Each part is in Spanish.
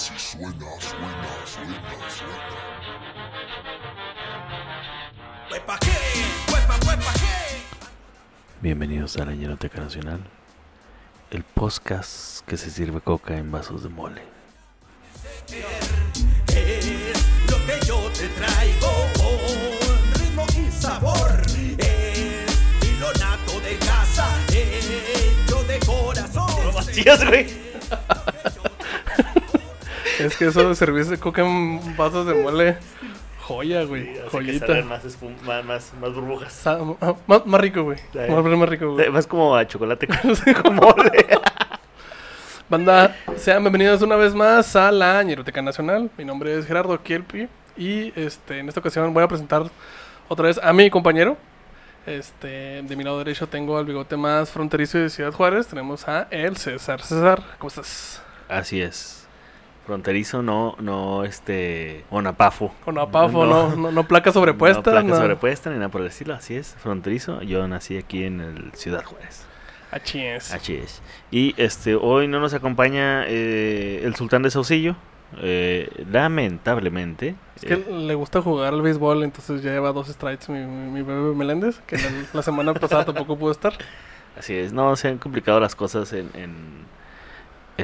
si suena, suena, suena, suena. ¡Huepa qué! ¡Huepa, huepa qué! Bienvenidos a la Ñeroteca Nacional, el podcast que se sirve coca en vasos de mole. Es lo que yo te traigo con ritmo y sabor. Es hilo nato de casa, hecho de corazón. vacías, güey. Que eso de servirse coca en vasos de mole, joya, güey. Hace que Joyita. salgan más, espum- más, más, más burbujas. Sa- ah, más, más rico, güey. Más, más rico, güey. Eh, Más como a chocolate con, con mole. Banda, sean bienvenidos una vez más a la Ñeroteca Nacional. Mi nombre es Gerardo Kielpi y este, en esta ocasión voy a presentar otra vez a mi compañero. Este, de mi lado derecho tengo al bigote más fronterizo de Ciudad Juárez. Tenemos a el César. César, ¿cómo estás? Así es. Fronterizo, no, no, este, onapafo. Con apafo, no, no, no placa sobrepuesta. No placa no. sobrepuesta ni nada por el estilo, así es. Fronterizo, yo nací aquí en el Ciudad Juárez. Así es. Así es. Y este, hoy no nos acompaña eh, el sultán de Saucillo. eh, lamentablemente. Es que eh, le gusta jugar al béisbol, entonces ya lleva dos strikes mi, mi, mi bebé Meléndez, que la, la semana pasada tampoco pudo estar. Así es, no, se han complicado las cosas en, en,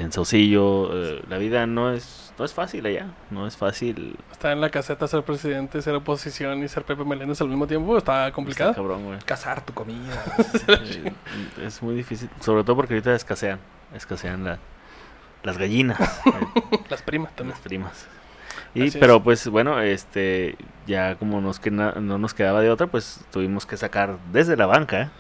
en Saucillo. eh, la vida no es, no es fácil allá, no es fácil. Está en la caseta ser presidente, ser oposición y ser Pepe Meléndez al mismo tiempo. Está complicado. Está cabrón, güey. cazar tu comida. Eh, es muy difícil, sobre todo porque ahorita escasean, escasean la- las gallinas, Las primas también. las primas. Y, Así pero es. pues bueno, este, ya como nos que no nos quedaba de otra, pues tuvimos que sacar desde la banca.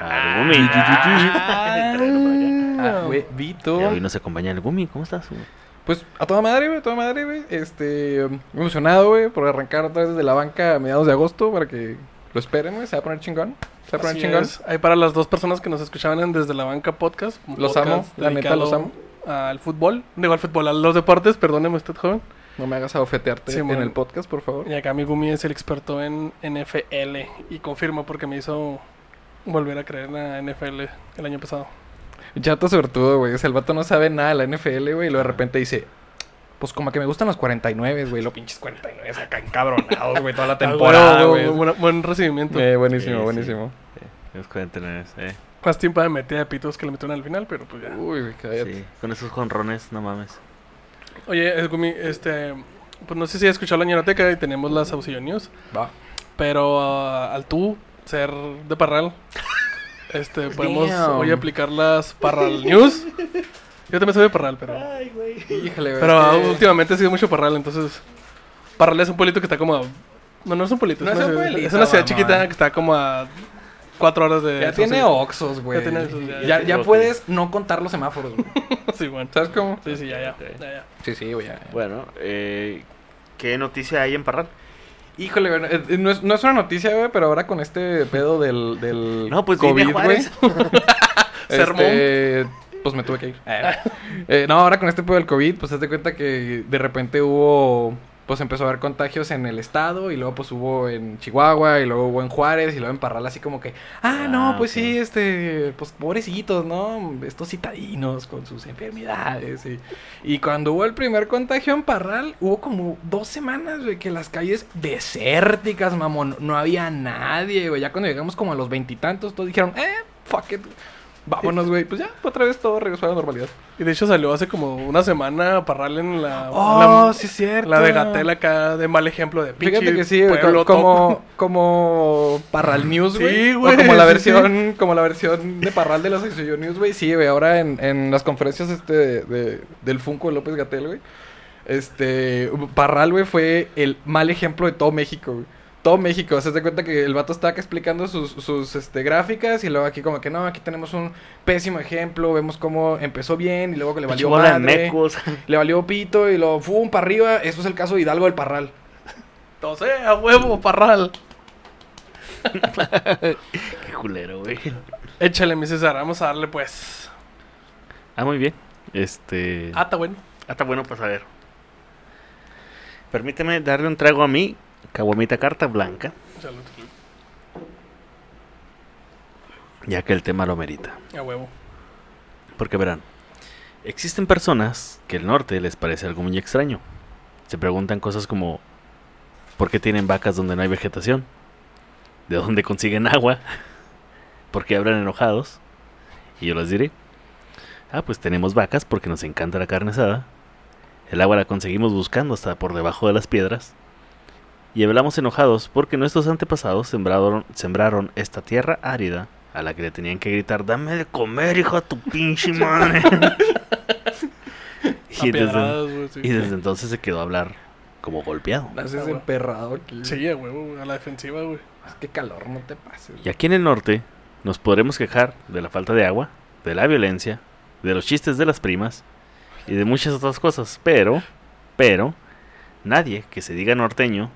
Ah, güey, Vito. Y hoy nos acompaña el Gumi, ¿cómo estás? güey? Pues a toda madre, güey, a toda madre, güey. Este, muy emocionado, güey, por arrancar otra vez desde la banca a mediados de agosto para que lo esperen, güey. Se va a poner chingón. Se va a poner Así chingón. es. Ahí para las dos personas que nos escuchaban en Desde la Banca Podcast. Los podcast amo, la neta, los amo. Al fútbol. Digo, al fútbol, a los deportes, perdóneme usted, joven. No me hagas abofetearte Sí, en el podcast, por favor. Y acá mi Gumi es el experto en NFL. Y confirmo porque me hizo volver a creer en la NFL el año pasado. Chato sobre todo, güey. O sea, el vato no sabe nada de la NFL, güey. Y luego de repente dice... Pues como que me gustan los 49, güey. Los pinches 49 acá encabronados, güey. Toda la temporada, Ah, güey. bueno, buen, buen recibimiento. Eh, buenísimo, Sí, sí. buenísimo. Los 49, eh. Más tiempo de metida de pitos que le metieron al final, pero pues ya. Uy, güey, cállate. Sí, con esos jonrones, no mames. Oye, eh, Gumi, este. Pues no sé si has escuchado la ñeroteca y tenemos las Saucillo News. Va. Pero ah, al tú ser de Parral, este, podemos Damn. hoy aplicar las Parral News. Yo también soy de Parral, pero. Ay, güey. Híjole, güey. Pero últimamente he sido mucho Parral, entonces. Parral es un pueblito que está como a. No, no es un pueblito, No es, es una, un ciudad, pueblito, es una ciudad mamón. chiquita que está como a cuatro horas de. Ya tiene. Oxos, güey. Ya tiene ya, Ya, ya. ya Ok. puedes no contar los semáforos, güey. Sí, bueno. ¿Sabes cómo? Sí, sí, ya, ya. Ya, ya. Sí, sí, güey. ya. Bueno, eh, ¿qué noticia hay en Parral? Híjole, güey. eh, eh, No es, no es una noticia, güey, pero ahora con este pedo del, del No, pues COVID, güey. Este, pues me tuve que ir. Eh, no, ahora con este pedo del COVID, pues te das cuenta que de repente hubo... Pues empezó a haber contagios en el estado y luego pues hubo en Chihuahua y luego hubo en Juárez y luego en Parral así como que, ah, no, Ah, pues sí, este, pues pobrecitos, ¿no? Estos citadinos con sus enfermedades y, y cuando hubo el primer contagio en Parral, hubo como dos semanas, güey, que las calles desérticas, mamón, no había nadie, güey, ya cuando llegamos como a los veintitantos, todos dijeron, eh, fuck it, vámonos, güey, pues ya, otra vez todo regresó a la normalidad. Y de hecho salió hace como una semana Parral en la. Oh, la- sí es cierto. La de Gatel acá, de mal ejemplo de pinche Fíjate que sí, güey, como, como Parral News, güey. Sí, güey, como la sí, versión, como la versión de Parral de la Sección News, güey. Sí, güey, ahora en, en las conferencias este de, de- del Funko de López Gatel, güey. Este, Parral, güey, fue el mal ejemplo de todo México, güey. Todo México, se da cuenta que el vato está acá explicando sus, sus este, gráficas y luego aquí como que no, aquí tenemos un pésimo ejemplo, vemos cómo empezó bien y luego que le valió Bola de madre, mecos. le valió pito y lo fum para arriba, eso es el caso de Hidalgo del Parral. Entonces, a huevo, Parral. Qué culero, güey. Échale, mi César, vamos a darle pues. Ah, muy bien. Este. Ah, está bueno. Ah, está bueno para saber. Permíteme darle un trago a mi caguamita carta blanca, Salud. ya que el tema lo merita. A huevo. Porque verán, Existen personas que el norte les parece algo muy extraño. Se preguntan cosas como ¿por qué tienen vacas donde no hay vegetación? ¿De dónde consiguen agua? ¿Por qué hablan enojados? Y yo les diré, ah, pues tenemos vacas porque nos encanta la carne asada. El agua la conseguimos buscando hasta por debajo de las piedras. Y hablamos enojados porque nuestros antepasados sembraron, sembraron esta tierra árida a la que le tenían que gritar, dame de comer, hijo de tu pinche madre. y, desde, Apiadradas, güey, sí. y desde entonces se quedó a hablar como golpeado. Emperrado aquí. Sí, a huevo, a la defensiva, güey. Es que calor, no te pases. Y aquí en el norte nos podremos quejar de la falta de agua, de la violencia, de los chistes de las primas y de muchas otras cosas. Pero, pero, nadie que se diga norteño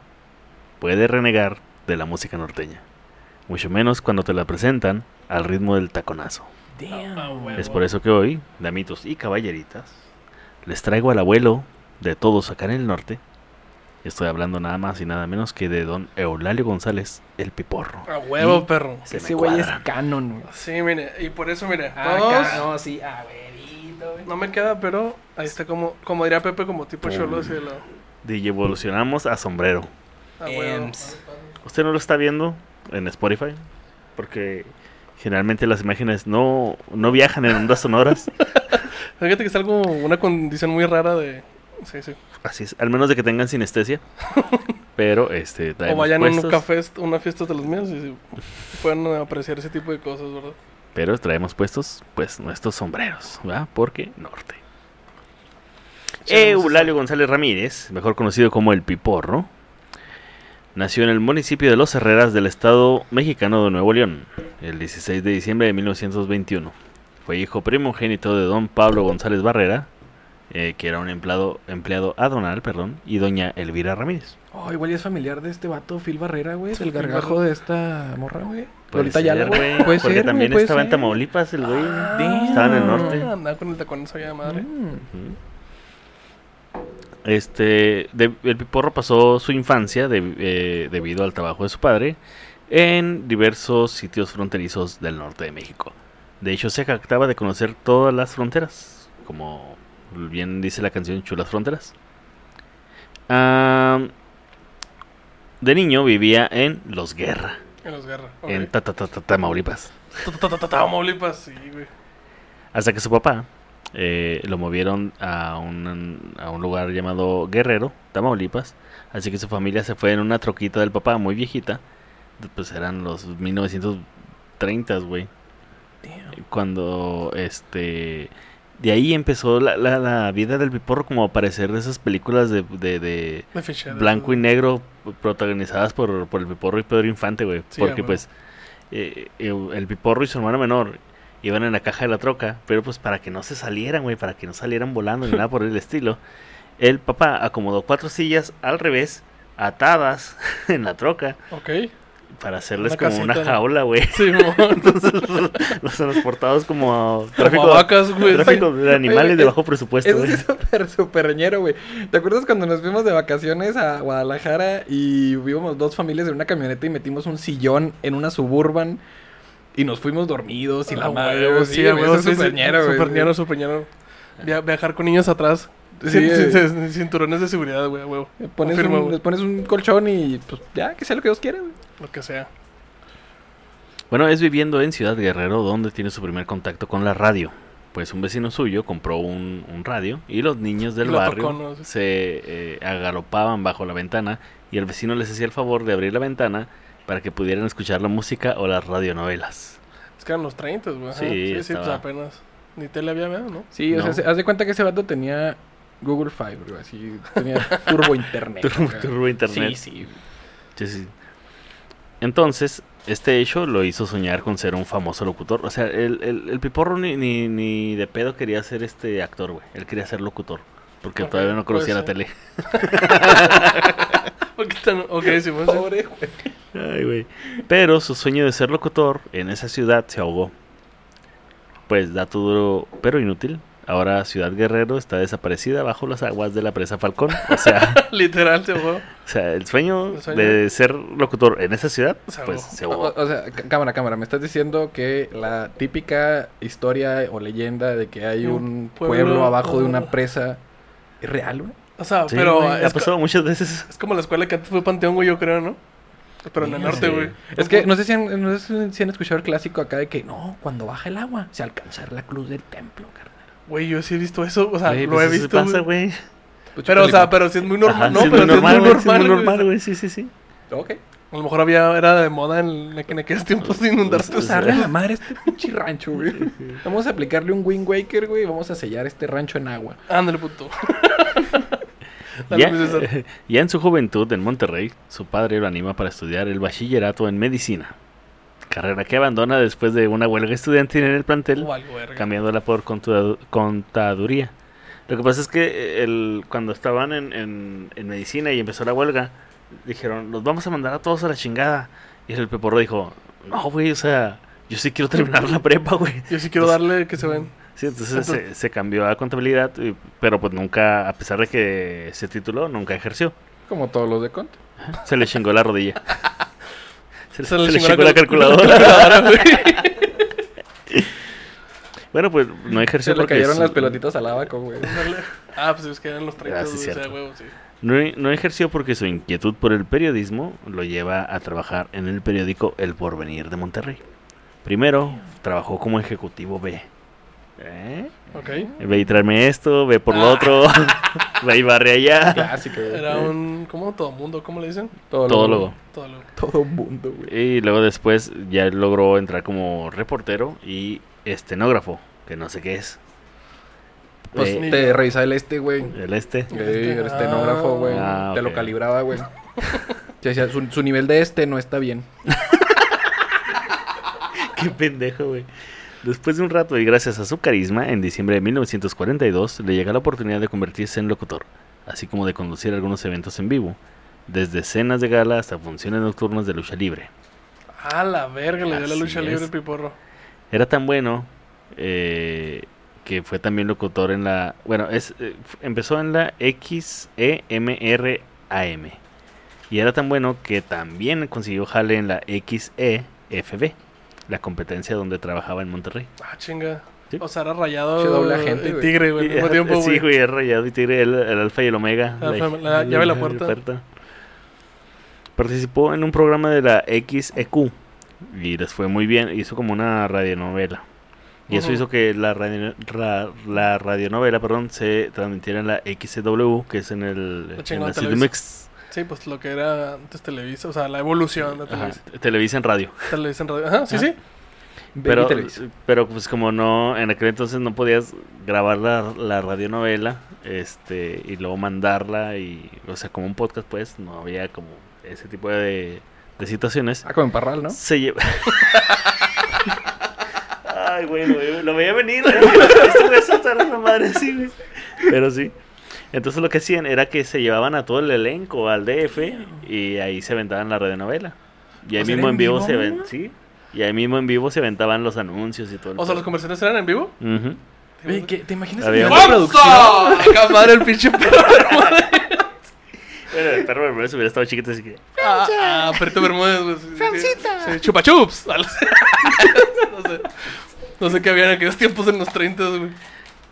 puede renegar de la música norteña. Mucho menos cuando te la presentan al ritmo del taconazo. Ah, huevo. Es por eso que hoy, damitos y caballeritas, les traigo al abuelo de todos acá en el norte. Estoy hablando nada más y nada menos que de don Eulalio González, el piporro. A huevo, Y perro. se Ese güey es canon, güey. Sí, mire, y por eso, mire, Ah, todos... no, sí, a verito, güey. No me queda, pero ahí está como, como diría Pepe, como tipo cholo así de lado. DJ evolucionamos a sombrero. A huevo. Ems. ¿Usted no lo está viendo en Spotify? Porque generalmente las imágenes no, no viajan en ondas sonoras. Fíjate que es algo, una condición muy rara de... Sí, sí. Así es, al menos de que tengan sinestesia. Pero este O vayan a un puestos- café, una fiesta de los míos y sí, pueden apreciar ese tipo de cosas, ¿verdad? Pero traemos puestos, pues, nuestros sombreros, ¿verdad? Porque norte. Eulalio González Ramírez, mejor conocido como el Piporro, nació en el municipio de Los Herreras del estado mexicano de Nuevo León, el 16 de diciembre de 1921. Fue hijo primogénito de don Pablo González Barrera, eh, que era un empleado, empleado adonal, perdón, y doña Elvira Ramírez. Oh, igual es familiar de este vato, Phil Barrera, güey. Del Phil gargajo Barrera. de esta morra, güey. Ayala, ser, güey. porque ser, también estaba en. Tamaulipas el güey. damn. Estaba en el norte. Ah, Andaba con el tacón ya madre. Mm. Ujú. Este, de- el Piporro pasó su infancia de- eh, debido al trabajo de su padre en diversos sitios fronterizos del norte de México. De hecho, se jactaba de conocer todas las fronteras, como bien dice la canción Chulas Fronteras. Ah, de niño vivía en Los Guerra, En los en Ta- Ta- Ta- Tamaulipas. Tamaulipas, sí, güey. Hasta que su papá eh, lo movieron a un, a un lugar llamado Guerrero, Tamaulipas. Así que su familia se fue en una troquita del papá muy viejita. Pues eran los 1930, güey. Cuando este. De ahí empezó la, la, la vida del piporro como a parecer de esas películas de, de, de De ficheras, blanco y negro protagonizadas por, por el piporro y Pedro Infante, güey. Sí, Porque pues eh, eh, el piporro y su hermano menor iban en la caja de la troca, pero pues para que no se salieran, güey, para que no salieran volando ni nada por el estilo, el papá acomodó cuatro sillas al revés, atadas en la troca, Ok. para hacerles Una como una jaula, güey. Sí. Entonces los transportados como tráfico, Como vacas, güey. tráfico de animales Oye, de es- bajo presupuesto, güey. es súper, súper ñero, güey. ¿Te acuerdas cuando nos fuimos de vacaciones a Guadalajara y vimos dos familias en una camioneta y metimos un sillón en una suburban y nos fuimos dormidos y la Ah, madre, huevo, güey, sí, güey, huevo, eso sí, es súper sí, ñero, güey. Súper ñero, súper ñero. Via- viajar con niños atrás. Sí, güey. cinturones de seguridad, güey, a huevo. Le Pones Confirmo, un, güey. les pones un colchón y pues ya, que sea lo que Dios quiera, güey. Lo que sea. Bueno, es viviendo en Ciudad Guerrero donde tiene su primer contacto con la radio. Pues un vecino suyo compró un, un radio y los niños del Y lo barrio tocó, ¿no? Sí. se eh, agalopaban bajo la ventana y el vecino les hacía el favor de abrir la ventana para que pudieran escuchar la música o las radionovelas. Es que eran los 30, güey. Sí, Sí, sí, pues apenas. Ni tele había. ¿no? Sí, o No. sea, se- haz de cuenta que ese vato tenía Google Fiber, güey, así, tenía turbo internet. Turbo- internet. Sí, sí. Sí, sí. Entonces, este hecho lo hizo soñar con ser un famoso locutor. O sea, el, el, el piporro ni, ni, ni de pedo quería ser este actor, güey. Él quería ser locutor. Porque todavía no conocía la tele. Porque están- Ok, sí, pues. Pobre, güey. Ay, güey. Pero su sueño de ser locutor en esa ciudad se ahogó. Pues dato duro, pero inútil. Ahora Ciudad Guerrero está desaparecida bajo las aguas de la presa Falcón. O sea, Literal, se fue. o sea el, sueño El sueño. de ser locutor en esa ciudad, Se pues ahogó. se O, ahogó. o sea, cámara, cámara, me estás diciendo que la típica historia o leyenda de que hay Un un pueblo, pueblo, abajo de una presa es real, güey. O sea, Sí, pero güey, ha pasado muchas veces. es como la escuela que antes fue Panteón, güey, yo creo, ¿no? Pero en el Sí. norte, güey. Es que no sé, si han, no sé si han escuchado el clásico acá de que no, cuando baja el agua se alcanza la cruz del templo, carnal. Güey, yo sí he visto eso, o sea, Güey, lo pues he visto. pasa, güey. Pues, Pero, o sea, pero sí es muy normal, Ajá, ¿no? sí, es pero muy sí es muy normal, güey, sí, normal, muy güey. normal, güey. Sí, sí, sí. Ok. A lo mejor había, era de moda en, en aquellos tiempos de inundarse. Vamos a darle a la madre a este pinche rancho, güey. Vamos a aplicarle un Wind Waker, güey. y Vamos a sellar este rancho en agua. Ándale, puto. Ya, ya en su juventud en Monterrey, su padre lo anima para estudiar el bachillerato en medicina. Carrera que abandona después de una huelga estudiantil en el plantel, Oh, cambiándola por contaduría. Lo que pasa es que el, cuando estaban en, en- en medicina y empezó la huelga, dijeron, los vamos a mandar a todos a la chingada. Y el peporro dijo, no, güey, o sea, yo sí quiero terminar la prepa, güey. Yo sí quiero darle que se ven. Sí, entonces se, se cambió a contabilidad, y- pero pues nunca, a pesar de que se tituló, nunca ejerció. Como todos los de Cont. Se le chingó la rodilla. Se, Se se le chingó la la cal- calculadora. bueno, pues no ejerció Se le porque cayeron las pelotitas al abaco, güey. Ah, pues es que eran los 30, Ah, sí, güey, o sea, cierto. huevo, sí. no, no ejerció porque su inquietud por el periodismo lo lleva a trabajar en el periódico El Porvenir de Monterrey. Primero trabajó como ejecutivo B. ¿Eh? Ve y tráeme esto, ve por Ah. lo otro, ve y barre allá. Clásico, güey. Era un. ¿Cómo? Todo mundo, ¿cómo le dicen? Todo Todólogo. Todo lo. Todo mundo, güey. Y luego después ya logró entrar como reportero y estenógrafo, que no sé qué es. Pues Eh, te revisaba el este, güey. el este. Sí, el estenógrafo, güey. Ah, Te lo calibraba, güey. Te decía, su, su nivel de este no está bien. Qué pendejo, güey. Después de un rato y gracias a su carisma, en diciembre de 1942 le llega la oportunidad de convertirse en locutor, así como de conducir algunos eventos en vivo, desde cenas de gala hasta funciones nocturnas de lucha libre. Ah, la verga, le dio la lucha es. libre el piporro. Era tan bueno eh, que fue también locutor en la... Bueno, es, eh, empezó en la XEMRAM. Y era tan bueno que también consiguió jale en la XEFB, la competencia donde trabajaba en Monterrey. Ah, chinga. Sí. O sea, era rayado. Doble agente, y tigre, güey, al mismo tiempo, sí, güey. es rayado y tigre, el, el alfa y el omega. La llave de la puerta. Participó en un programa de la XEQ y les fue muy bien. Hizo como una radionovela. Y eso hizo que la, radio, ra- la radionovela perdón, se transmitiera en la XCW, que es en el La en la. CDMX. Sí, pues lo que era antes Televisa, o sea, la evolución de Ajá, Televisa. Televisa en radio. Televisa en radio. Ajá, sí, Ajá. sí. Pero, pero pues como no, en aquel entonces no podías grabar la, la radionovela este, y luego mandarla y, o sea, como un podcast pues, no había como ese tipo de, de situaciones. Ah, como en Parral, ¿no? Se lleva... Ay, güey, lo, veía- lo veía venir. güey. Este güey saltar a la madre así, güey. Pero sí. Entonces lo que hacían era que se llevaban a todo el elenco al DF y ahí se aventaban la radionovela. Y ahí mismo ¿era en vivo vivo, se ven, sí. Y ahí mismo en vivo se aventaban los anuncios y todo. el O sea, los comerciales eran en vivo. Ujú. Güey, ¿qué- ¿te imaginas Había el producción? Acá madre el pinche perro Bermúdez. Bueno, el perro Bermúdez hubiera estado chiquito así que. Ah, ah, perrito Bermúdez, güey. Sí, chupa chups. no sé. No sé qué había en aquellos tiempos en los 30, güey.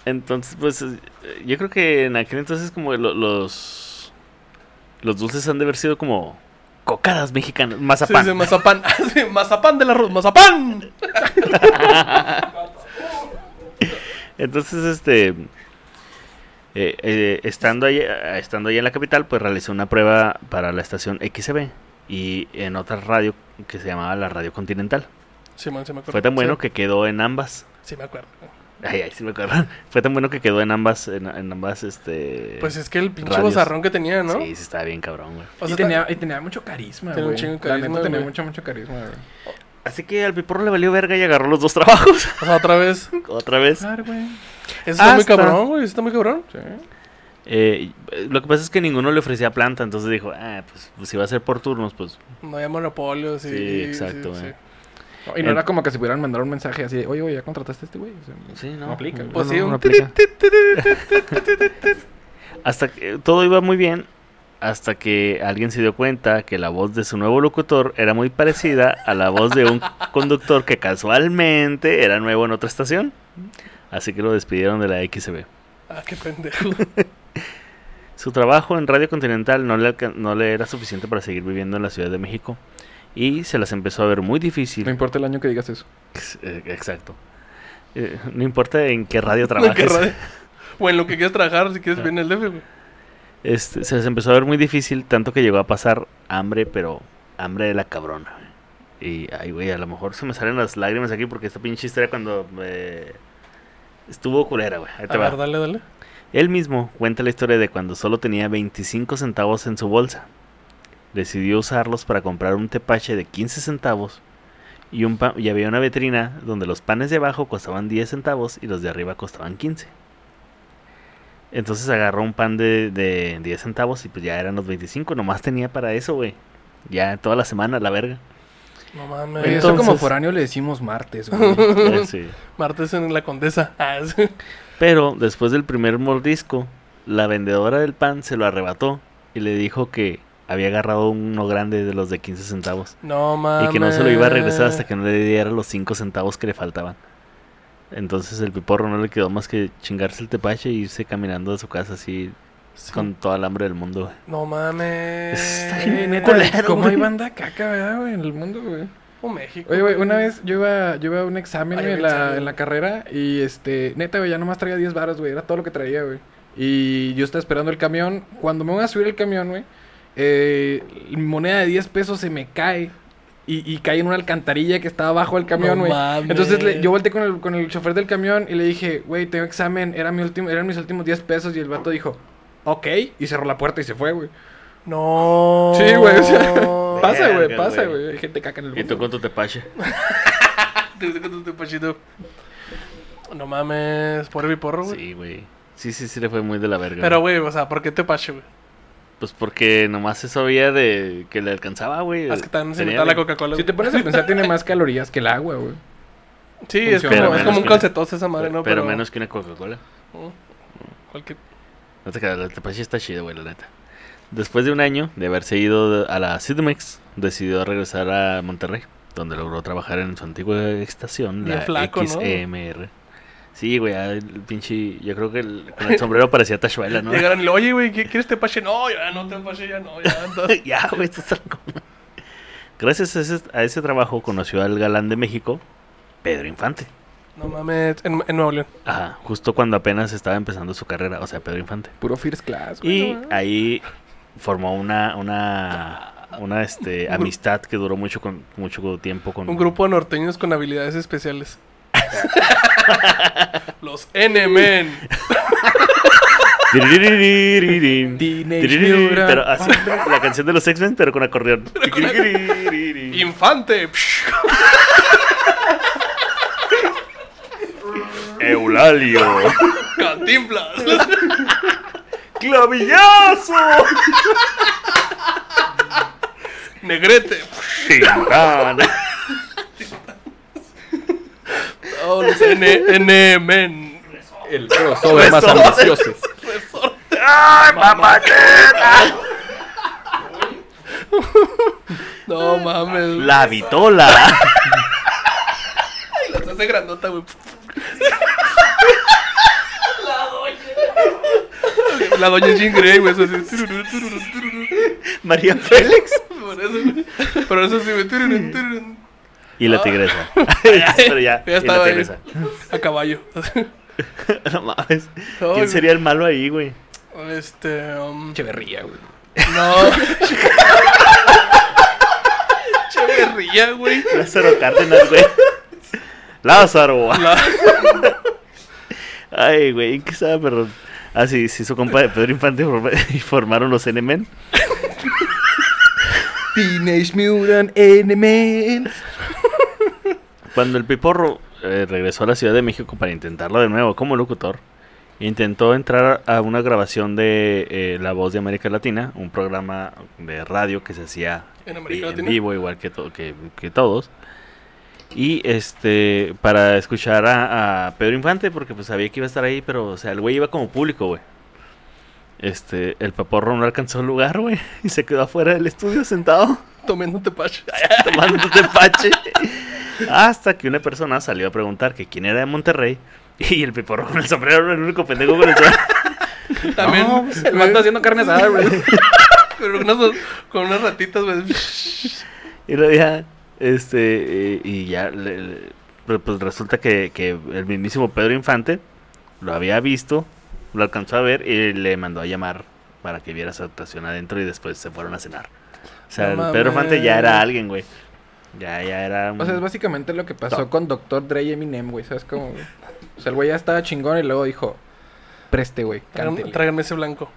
Entonces, pues eh, yo creo que en aquel entonces como lo- los los dulces han de haber sido como cocadas mexicanas, Sí, mazapán. sí, mazapán. Sí, mazapán del arroz, mazapán. Entonces, este eh, eh, estando ahí estando ahí en la capital, pues realicé una prueba para la estación XB y en otra radio que se llamaba la Radio Continental. Sí, man, sí me acuerdo. Fue tan bueno Sí, que quedó en ambas. Sí, me acuerdo. Ay, ay, sí me acuerdo. Fue tan bueno que quedó en ambas en, en ambas este Pues es que el pinche radios. bozarrón que tenía, ¿no? Sí, sí estaba bien cabrón, güey. O y, sea, tenía, y tenía mucho carisma, Tenía un güey. La carisma, neta tenía mucho, mucho carisma, güey. Así que al Piporro le valió verga y agarró los dos trabajos. o sea, otra vez. Otra vez. Claro, güey. Eso está muy cabrón, güey. Eso está muy cabrón. Sí. Eh, lo que pasa es que ninguno le ofrecía planta, entonces dijo, ah, pues, pues si va a ser por turnos, pues. No había monopolios y... Sí, exacto, sí, güey. Y no era como que se pudieran mandar un mensaje así de, oye, güey, ¿ya contrataste a este güey? O sea, Sí, no. no aplica. Pues sí, un no aplica. Hasta que todo iba muy bien. Hasta que alguien se dio cuenta que la voz de su nuevo locutor era muy parecida a la voz de un conductor que casualmente era nuevo en otra estación. Así que lo despidieron de la XB. Ah, qué pendejo. Su trabajo en Radio Continental no le, no le era suficiente para seguir viviendo en la Ciudad de México. Y se las empezó a ver muy difícil. No importa el año que digas eso. Eh, Exacto. Eh, no importa en qué radio ¿En trabajes. qué radio? O en lo que quieras trabajar, si quieres venir el DF, güey. Este, se les empezó a ver muy difícil, tanto que llegó a pasar hambre, pero hambre de la cabrona. Y, ay, güey, a lo mejor se me salen las lágrimas aquí porque esta pinche historia cuando eh, estuvo culera, güey. Ahí te A va. ver, dale, dale. Él mismo cuenta la historia de cuando solo tenía 25 centavos en su bolsa. Decidió usarlos para comprar un tepache de 15 centavos y, un pa- y había una vitrina donde los panes de abajo costaban 10 centavos y los de arriba costaban 15. Entonces agarró un pan de, de 10 centavos y pues ya eran los 25. Nomás tenía para eso, güey. Ya toda la semana, la verga. No mames. Oye, eso como Entonces- foráneo le decimos martes, güey. Sé. Martes en la Condesa. Ah. Pero después del primer mordisco, la vendedora del pan se lo arrebató y le dijo que había agarrado uno grande de los de 15 centavos No mames. y que no se lo iba a regresar hasta que no le diera los 5 centavos que le faltaban. Entonces el piporro no le quedó más que chingarse el tepache e irse caminando de su casa así Sí. con toda el hambre del mundo. güey. No mames. Está bien neta, culero, ¿Cómo güey. hay banda caca, verdad, güey? En el mundo, güey. O México. Oye, güey, una vez yo iba, yo iba a un examen, Ay, un en, la, examen. en la carrera y, este, neta, güey, ya nomás traía 10 varos, güey, era todo lo que traía, güey. Y yo estaba esperando el camión. Cuando me voy a subir el camión, güey, eh, mi moneda de 10 pesos se me cae y, y cae en una alcantarilla que estaba abajo del camión, No güey. mames. Entonces le- yo volteé con el, con el chofer del camión y le dije, güey, tengo examen, era mi último, eran mis últimos 10 pesos y el vato dijo, ok, y cerró la puerta y se fue, güey. No. Sí, güey, o sea, pasa, güey, pasa, güey. Hay gente caca en el Y mundo. tú con tu tepache. Te saco tu tepachito. No mames. Pobre mi porro, güey. Sí, güey. Sí, sí, sí le fue muy de la verga. Pero, güey, o sea, ¿por qué tepache, güey? Pues porque nomás se sabía de que le alcanzaba, güey. Ah, Es que también se Tenía la de- Coca-Cola. Si te pones a pensar, tiene más calorías que el agua, güey. Sí, es funciona. como, Pero es como menos un que- calcetoso esa madre, ¿no? Pero menos que una Coca-Cola. Mm, Cualquier... No te creas, tepache está chido, güey, la neta. Después de un año de haberse ido de- a la CDMX, decidió regresar a Monterrey, donde logró trabajar en su antigua estación, Bien la flaco, ¿no? XEMR. Sí, güey, ah, el pinche. Yo creo que el, con el sombrero parecía tachuela, ¿no? Llegaron y le, oye, güey, ¿qué- ¿quieres tepache? No, ya no, tepache, ya no, ya. anda". ya, güey, esto está. Gracias a ese, a ese trabajo conoció al galán de México, Pedro Infante. No mames, en, en Nuevo León. Ajá, justo cuando apenas estaba empezando su carrera, o sea, Pedro Infante. Puro first class, güey. Y no ahí formó una, una, una este, amistad que duró mucho, con, mucho tiempo con... Un grupo de norteños con habilidades especiales. Los N-Men. Pero así, la canción de los X-Men, pero con acordeón. Infante. Eulalio. Cantinflas. ¡Clavillazo! Negrete. Tintán. Oh, los N- N-Men. El crossover más ambicioso. ¡Ay, mamacheta! No mames. La vitola. La hace grandota, güey. La doña Jean Grey, güey. Eso así. María Félix. Por eso, güey. Por eso sí, güey. Y la tigresa. pero ya, Ya y la ahí. tigresa. A caballo. No mames. ¿Quién sería el malo ahí, güey? Este. um, Cheverría, güey. no. Cheverría, güey. Lázaro Cárdenas, güey. Lázaro. La- Ay, güey, ¿en qué estaba, perdón? Ah, sí, sí, su compa de Pedro Infante formaron los N-Men. Teenage Mutant N-Men. Cuando el Piporro eh, regresó a la Ciudad de México para intentarlo de nuevo como locutor, intentó entrar a una grabación de eh, La Voz de América Latina, un programa de radio que se hacía En América en Latina. vivo, igual que, to- que, que todos. Y este, para escuchar a, a Pedro Infante, porque pues sabía que iba a estar ahí, pero, o sea, el güey iba como público, güey. Este, el paporro no alcanzó el lugar, güey, y se quedó afuera del estudio sentado, Tomando un tepache. tomando tepache. Hasta que una persona salió a preguntar que quién era de Monterrey. Y el paporro con el sombrero era el único pendejo con el sombrero. También. No, pues, El vato haciendo carne asada, güey. Pero unas- con unas ratitas, güey. Y luego ya, este, y ya, le- le- pues, pues resulta que, que el mismísimo Pedro Infante lo había visto, lo alcanzó a ver y le mandó a llamar para que viera su actuación adentro y después se fueron a cenar. O sea, No el Pedro Infante ya era alguien, güey. Ya, ya era un... O sea, es básicamente lo que pasó No. con Dr. Dre y Eminem, güey. ¿Sabes cómo? güey? O sea, el güey ya estaba chingón y luego dijo: Preste, güey. Tráiganme, cántele. tráiganme ese blanco.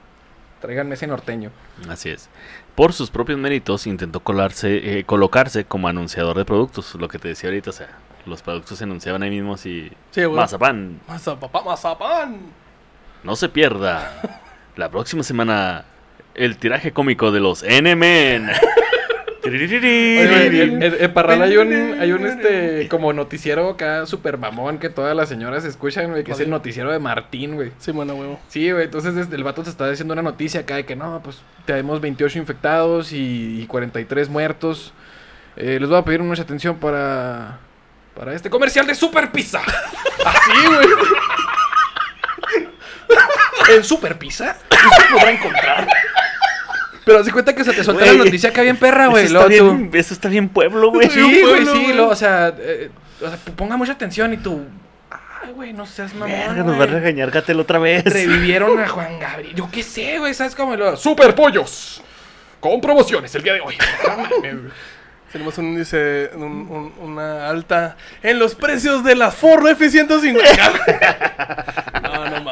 Tráiganme ese norteño. Así es. Por sus propios méritos intentó colarse, eh, colocarse como anunciador de productos, lo que te decía ahorita, o sea, los productos se anunciaban ahí mismos y... Sí, güey. Mazapán, Mazapán, mazapán. No se pierda. La próxima semana, el tiraje cómico de los N-Men. En, en- en Parral hay un, hay un este como noticiero acá super mamón que todas las señoras escuchan, güey, que es el noticiero de Martín, güey. Sí, bueno, huevo. Sí, güey, entonces el vato te está diciendo una noticia acá de que no, pues tenemos 28 infectados y, y 43 muertos. Eh, les voy a pedir mucha atención para para este comercial de Super Pizza. Así, güey. En Super Pizza usted podrá encontrar. Pero haz cuenta que se te suelta la noticia acá bien perra, güey. eso, está bien, eso está bien pueblo, güey. Sí, güey, sí, lo, o sea, eh, o sea, p- ponga mucha atención y tú. Ay, güey, no seas mamón. Verga, nos va a regañar Gatel otra vez. Revivieron a Juan Gabriel. Yo qué sé, güey, ¿sabes cómo lo. Super pollos. Con promociones el día de hoy. Tenemos un índice, un- un- una alta en los precios de la Ford F-150.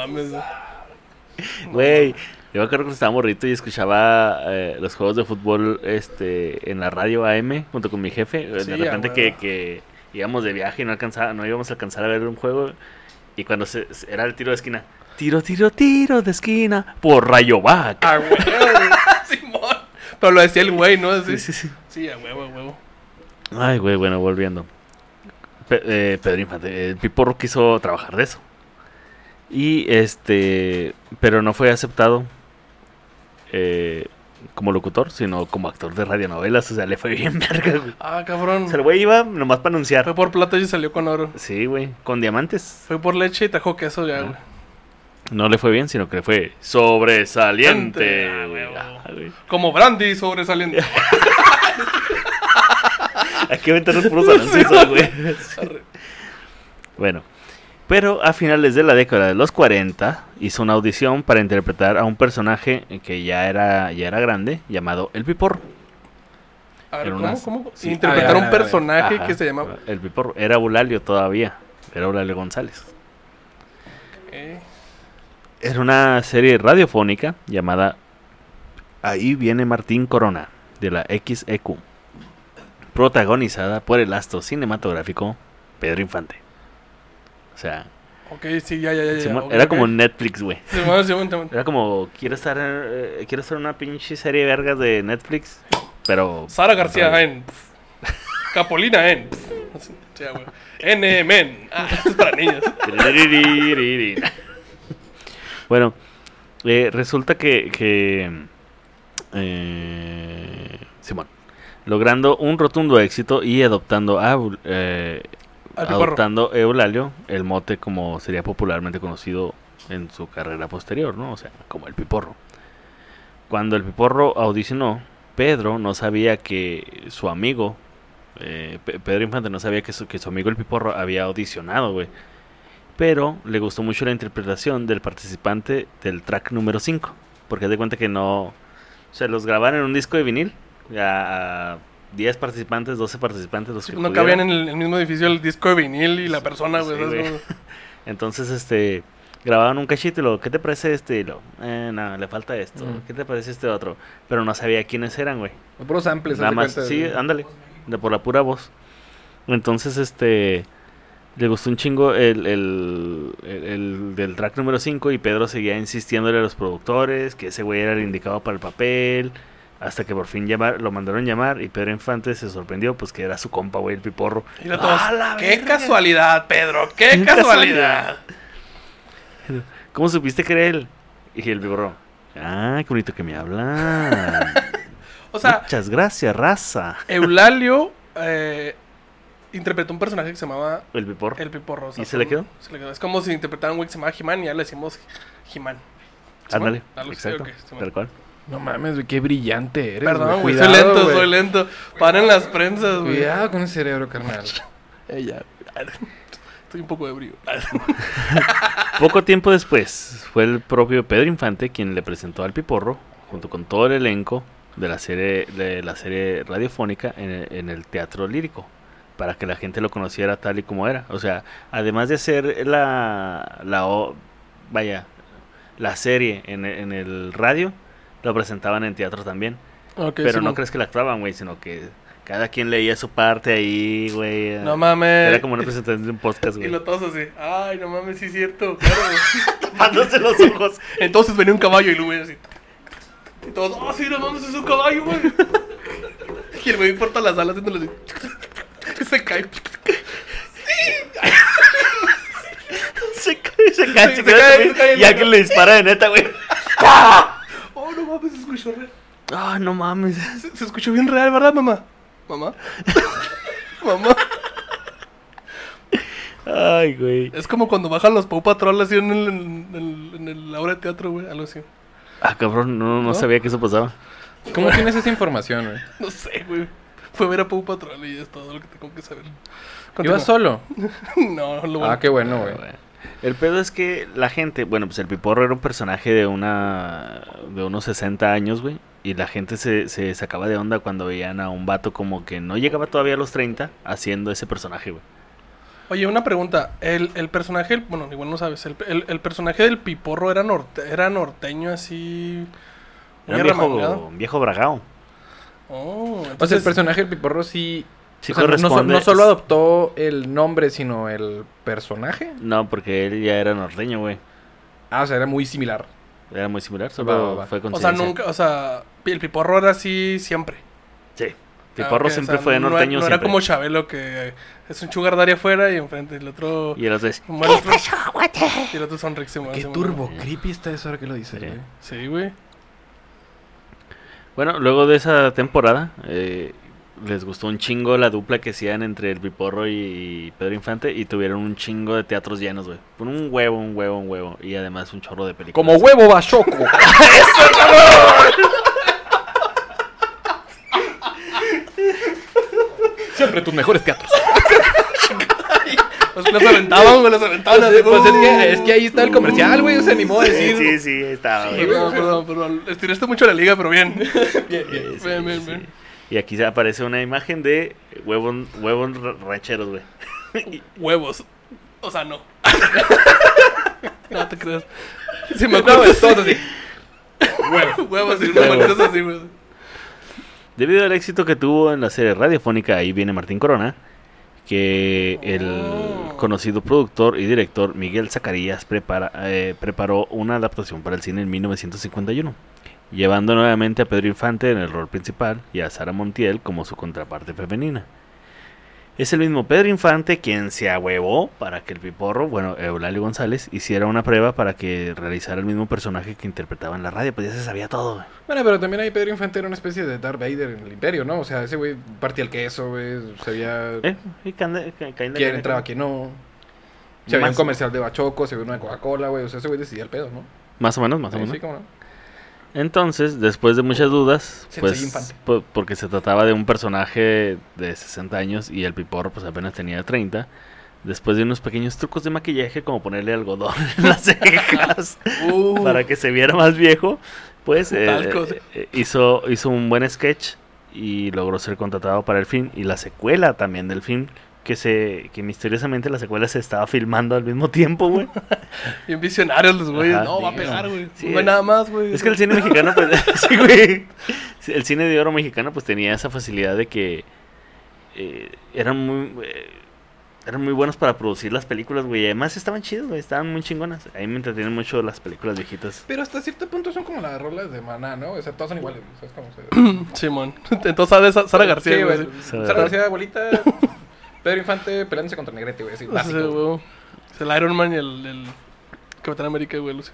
mames. Güey, yo me acuerdo que estaba morrito y escuchaba eh, los juegos de fútbol este en la radio AM junto con mi jefe. Sí, de repente que, íbamos de viaje y no alcanzaba, no íbamos a alcanzar a ver un juego. Y cuando se, era el tiro de esquina. Tiro, tiro, tiro de esquina por Rayovac. A huevo. Simón. Pero lo decía el güey, ¿no? Así. Sí, sí, sí. Sí, a huevo, a huevo. Ay, güey, bueno, volviendo. Pe- eh, Pedro Infante, el Piporro quiso trabajar de eso. Y este, pero no fue aceptado eh, como locutor, sino como actor de radionovelas. O sea, le fue bien verga, güey. Ah, cabrón. O sea, el güey iba nomás para anunciar. Fue por plata y salió con oro. Sí, güey, con diamantes. Fue por leche y trajo queso ya, güey. No le fue bien, sino que le fue sobresaliente. Ah, güey. Ah, güey. Como brandy sobresaliente. Hay que aventar los puros anuncios, güey. Bueno, pero a finales de la década de los 40 hizo una audición para interpretar a un personaje que ya era, ya era grande, llamado El Piporro. A ver, ¿cómo? unas- ¿Cómo? sí. Interpretar A ver, un ver, a ver. personaje que se llamaba. El Piporro. Era Eulalio todavía. Era Eulalio González. Eh, Era una serie radiofónica llamada Ahí viene Martín Corona, de la XEQ. Protagonizada por el astro cinematográfico Pedro Infante. O sea, ok, sí, ya, ya, ya. ya. Simón, ok, era como Netflix, güey. Era como, quiero estar, eh, quiero estar una pinche serie de vergas de Netflix, pero... Sara García Radio. en. Capolina en. Así, Sí, güey. N men. Ah, esto es para niños. bueno, eh, resulta que, que eh, Simón, logrando un rotundo éxito y adoptando a eh. Adoptando Eulalio, el mote como sería popularmente conocido en su carrera posterior, ¿no? O sea, como el Piporro. Cuando el Piporro audicionó, Pedro no sabía que su amigo, eh, Pe- Pedro Infante no sabía que su, que su amigo el Piporro había audicionado, güey. Pero le gustó mucho la interpretación del participante del track número 5. Porque de cuenta que no... O sea, los grabaron en un disco de vinil. A, a 10 participantes, 12 participantes. Los que No cabían en el, el mismo edificio el disco de vinil y la persona, güey. Sí. Entonces, este, grababan un cachito y lo, ¿qué te parece este? Y lo, eh, no, le falta esto. Mm. ¿Qué te parece este otro? Pero no sabía quiénes eran, güey. Puros samples, Nada más, sí, de- ándale, de por la pura voz. Entonces, este, le gustó un chingo el, el, el- el del track número 5 y Pedro seguía insistiéndole a los productores que ese güey era el indicado para el papel, Hasta que por fin llamar, lo mandaron llamar y Pedro Infante se sorprendió, pues que era su compa, güey, el piporro. Y la todos, ¡Ah, la ¡Qué verga! casualidad, Pedro! ¡Qué, ¡Qué casualidad! ¿Cómo supiste que era él? Y el piporro, ah, qué bonito que me hablan. O sea, Muchas gracias, raza. Eulalio eh, interpretó un personaje que se llamaba El piporro. El Piporro. o sea, ¿Y se le quedó? Se le quedó. Es como si interpretaran un güey que se llama He-Man y ya le decimos He-Man. Ándale, exacto, ok, Simón. tal cual. No mames, güey, qué brillante eres. Perdón, güey, Cuidado, soy lento, güey. soy lento. Paren las prensas, güey. Cuidado con ese cerebro, carnal. Ella. Estoy un poco ebrio. Poco tiempo después, fue el propio Pedro Infante quien le presentó al Piporro, junto con todo el elenco de la serie, de la serie radiofónica en el, en el teatro lírico, para que la gente lo conociera tal y como era. O sea, además de hacer la, la o- vaya, la serie en, el- en el radio, lo presentaban en teatro también. Ok, Pero no crees que la actuaban, güey, sino que cada quien leía su parte ahí, güey. No mames. Era como una presentación de un podcast, Y güey. lo todos así. Ay, no mames, sí es cierto. Claro. Tapándose los ojos. Entonces venía un caballo y lo güey así. Y todos, oh, sí, no mames, es un caballo, güey. Y el güey importa las alas haciéndolo así. Se cae. Se cae, se cae, Sí, se se cae, cae, güey, se cae, Y alguien le dispara de neta, güey. Oh, no mames, se escuchó real. Ah, no mames. Se, se escuchó bien real, ¿verdad, mamá? ¿Mamá? mamá. Ay, güey. Es como cuando bajan los Paw Patrol así en el, en el, en el aula de teatro, güey. Algo así. Ah, cabrón, no, no ¿No? sabía que eso pasaba. ¿Cómo tienes esa información, güey? No sé, güey. Fue ver a Paw Patrol y es todo lo que tengo que saber. ¿Ibas solo? No, lo bueno. Ah, qué bueno, güey. El pedo es que la gente, bueno, pues el Piporro era un personaje de una de unos 60 años, güey, y la gente se, se sacaba de onda cuando veían a un vato como que no llegaba todavía a los 30 haciendo ese personaje, güey. Oye, una pregunta. El, el personaje, bueno, igual no sabes, el, el, el personaje del Piporro era, norte, era norteño así... Era un viejo, un viejo bragao. Oh, O sea, entonces, el personaje del Piporro sí... Sí o sea, no, corresponde. no solo adoptó el nombre, sino el personaje. No, porque él ya era norteño, güey. Ah, o sea, era muy similar. Era muy similar, solo va, va. fue O sea, nunca, o sea, el Piporro era así siempre. Sí. Piporro Ah, ok, o siempre sea, fue no- norteño No, era siempre. como Chabelo que es un sugar daddy afuera y enfrente el otro... Y el otro es... El otro- y el otro son Rick Simón, Qué turbo creepy está eso ahora que lo dices, Sí. güey. Sí, güey. Bueno, luego de esa temporada, eh, les gustó un chingo la dupla que hacían entre el Piporro y Pedro Infante y tuvieron un chingo de teatros llenos, güey. Con un huevo, un huevo, un huevo. Y además un chorro de películas. Como huevo bachoco. Siempre tus mejores teatros. Los, los aventaban, güey, los aventaban. Pues, pues es, que, es que ahí está el comercial, güey. Se animó a decir. Sí, sí, ahí estaba. Perdón, perdón, perdón. Estiraste mucho la liga, pero bien. Sí, bien, sí, bien, sí. bien. Y aquí aparece una imagen de huevos, huevos ra- rancheros, güey. Huevos. O sea, no. no te creas. Si me No, acuerdo. todo así. Huevos. Huevos y así, güey. Debido al éxito que tuvo en la serie radiofónica, ahí viene Martín Corona, que el Oh. conocido productor y director Miguel Zacarías prepara, eh, preparó una adaptación para el cine en 1951, llevando nuevamente a Pedro Infante en el rol principal y a Sara Montiel como su contraparte femenina. Es el mismo Pedro Infante quien se ahuevó para que el piporro, bueno, Eulalio González, hiciera una prueba para que realizara el mismo personaje que interpretaba en la radio, pues ya se sabía todo. güey. Bueno, pero también ahí Pedro Infante era una especie de Darth Vader en el Imperio, ¿no? O sea, ese güey partía el queso, güey. Sabía Eh, y cande- ca- quién entraba, quién no. Se había un comercial de Bachoco, se había una Coca-Cola, güey. O sea, ese güey decidía el pedo, ¿no? Más o menos, más o menos. sí, cómo no. Entonces, después de muchas dudas, pues po- porque se trataba de un personaje de 60 años y el piporro pues apenas tenía 30, después de unos pequeños trucos de maquillaje como ponerle algodón en las cejas Uh, para que se viera más viejo, pues eh, eh, hizo, hizo un buen sketch y logró ser contratado para el film y la secuela también del film que se que misteriosamente la secuela se estaba filmando al mismo tiempo, güey. Bien visionarios los güeyes. Ajá, No, va a sí, pegar, güey. sí, no nada más, güey. Es que el cine mexicano, pues, sí, güey. Sí, El cine de oro mexicano, pues tenía esa facilidad de que eh, eran muy. eh, eran muy buenos para producir las películas, güey. y Además estaban chidos, güey. Estaban muy chingonas. A mí me entretienen mucho las películas viejitas. Pero hasta cierto punto son como las rolas de Maná, ¿no? O sea, todas son iguales, güey, ¿sabes cómo se Simón. Entonces sale Sa- Sara García, Sí, güey. Sara García, abuelita. Pedro Infante peleándose contra Negrete, güey. Así, Sí, básico. güey. güey. Es el Iron Man y el, el Capitán América, güey. Lucy.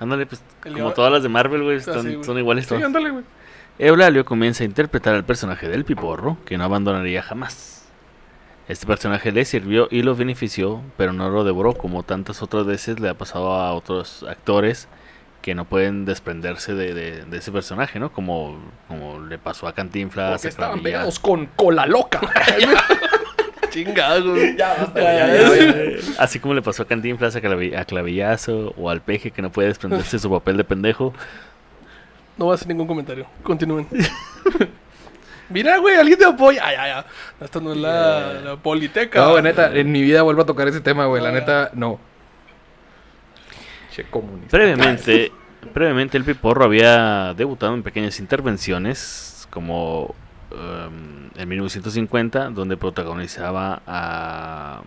Ándale, pues El como Leo- todas las de Marvel, güey, güey. son iguales Sí, todas. ándale, güey. Eulalio comienza a interpretar al personaje del Piporro, que no abandonaría jamás. Este personaje le sirvió y lo benefició, pero no lo devoró como tantas otras veces le ha pasado a otros actores que no pueden desprenderse de, de- de ese personaje, ¿no? Como, como le pasó a Cantinflas, Porque estaban pegados con cola loca. Chingado, güey. ya, basta, Ya, ya. Así como le pasó a Cantinflas, a, Clavi- a Clavillazo o al Peje que no puede desprenderse de su papel de pendejo. No voy a hacer ningún comentario. Continúen. Mira, güey, alguien te apoya. Ay, ay, ay. Esta no es la, la politeca. No, güey, neta, en mi vida vuelvo a tocar ese tema, güey. La Ah. neta, no. Che comunista. Previamente, previamente el Piporro había debutado en pequeñas intervenciones como em, en 1950, donde protagonizaba a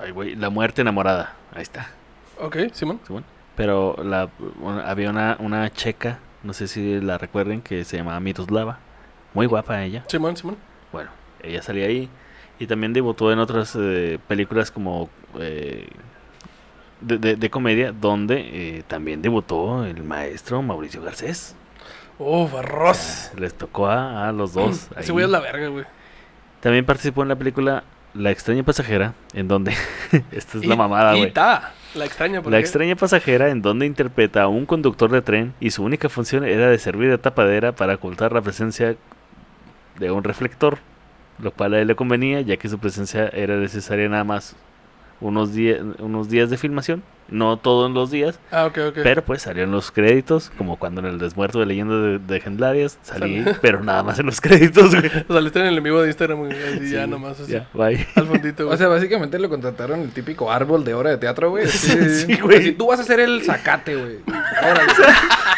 ay, La muerte enamorada. Ahí está. Ok, Simón. Simón. Pero la, había una, una checa, no sé si la recuerden, que se llamaba Miroslava. Muy guapa ella. Simón, Simón. Bueno, ella salía ahí. Y también debutó en otras eh, películas como eh, de, de- de comedia, donde eh, también debutó el maestro Mauricio Garcés. Uf, arroz. Les tocó a, a los dos. Ese ahí. güey es la verga, güey. También participó en la película La extraña pasajera, en donde... Esta es la mamada, güey. La extraña, ¿por La extraña pasajera en donde interpreta a un conductor de tren y su única función era de servir de tapadera para ocultar la presencia de un reflector, lo cual a él le convenía ya que su presencia era necesaria nada más unos, días unos días de filmación, no todos los días, Ah, ok, ok. pero pues salió en los créditos, como cuando en el desmuerto de leyenda de, de legendarias salí, Sale. pero nada más en los créditos, güey. Saliste en el en vivo de Instagram. Así Sí, ya nomás, así. Ya, bye. Al fondito, güey. O sea, básicamente lo contrataron el típico árbol de hora de teatro, güey. Así, Sí, güey. así, tú vas a ser el zacate, güey. Órale.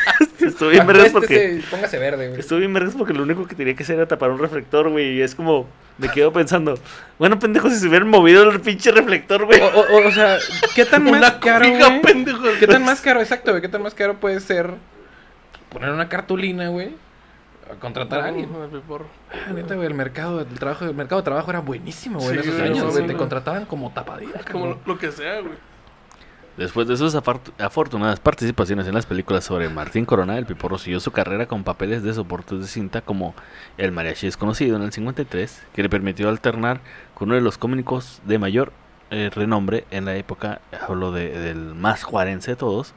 Estuve bien vergas porque... Póngase verde, güey. Estuve bien vergas porque lo único que tenía que hacer era tapar un reflector, güey. Y es como, me quedo pensando, bueno, pendejo, si se hubieran movido el pinche reflector, güey. O, o- o sea, ¿qué tan más Una caro, cobija, güey? pendejo. ¿Qué tan más caro, exacto, güey? ¿Qué tan más caro puede ser poner una cartulina, güey? A contratar a alguien. No, piporro. Ah, neta, güey, el mercado, el trabajo, el mercado de trabajo era buenísimo, güey, en esos güey, años, sí, güey. sí, Te güey. contrataban como tapadera, Como cabrón. lo que sea, güey. Después de sus afortunadas participaciones en las películas sobre Martín Corona, el Piporro siguió su carrera con papeles de soportes de cinta como El Mariachi Desconocido en el 53, que le permitió alternar con uno de los cómicos de mayor eh, renombre en la época, hablo de- del más juarense de todos,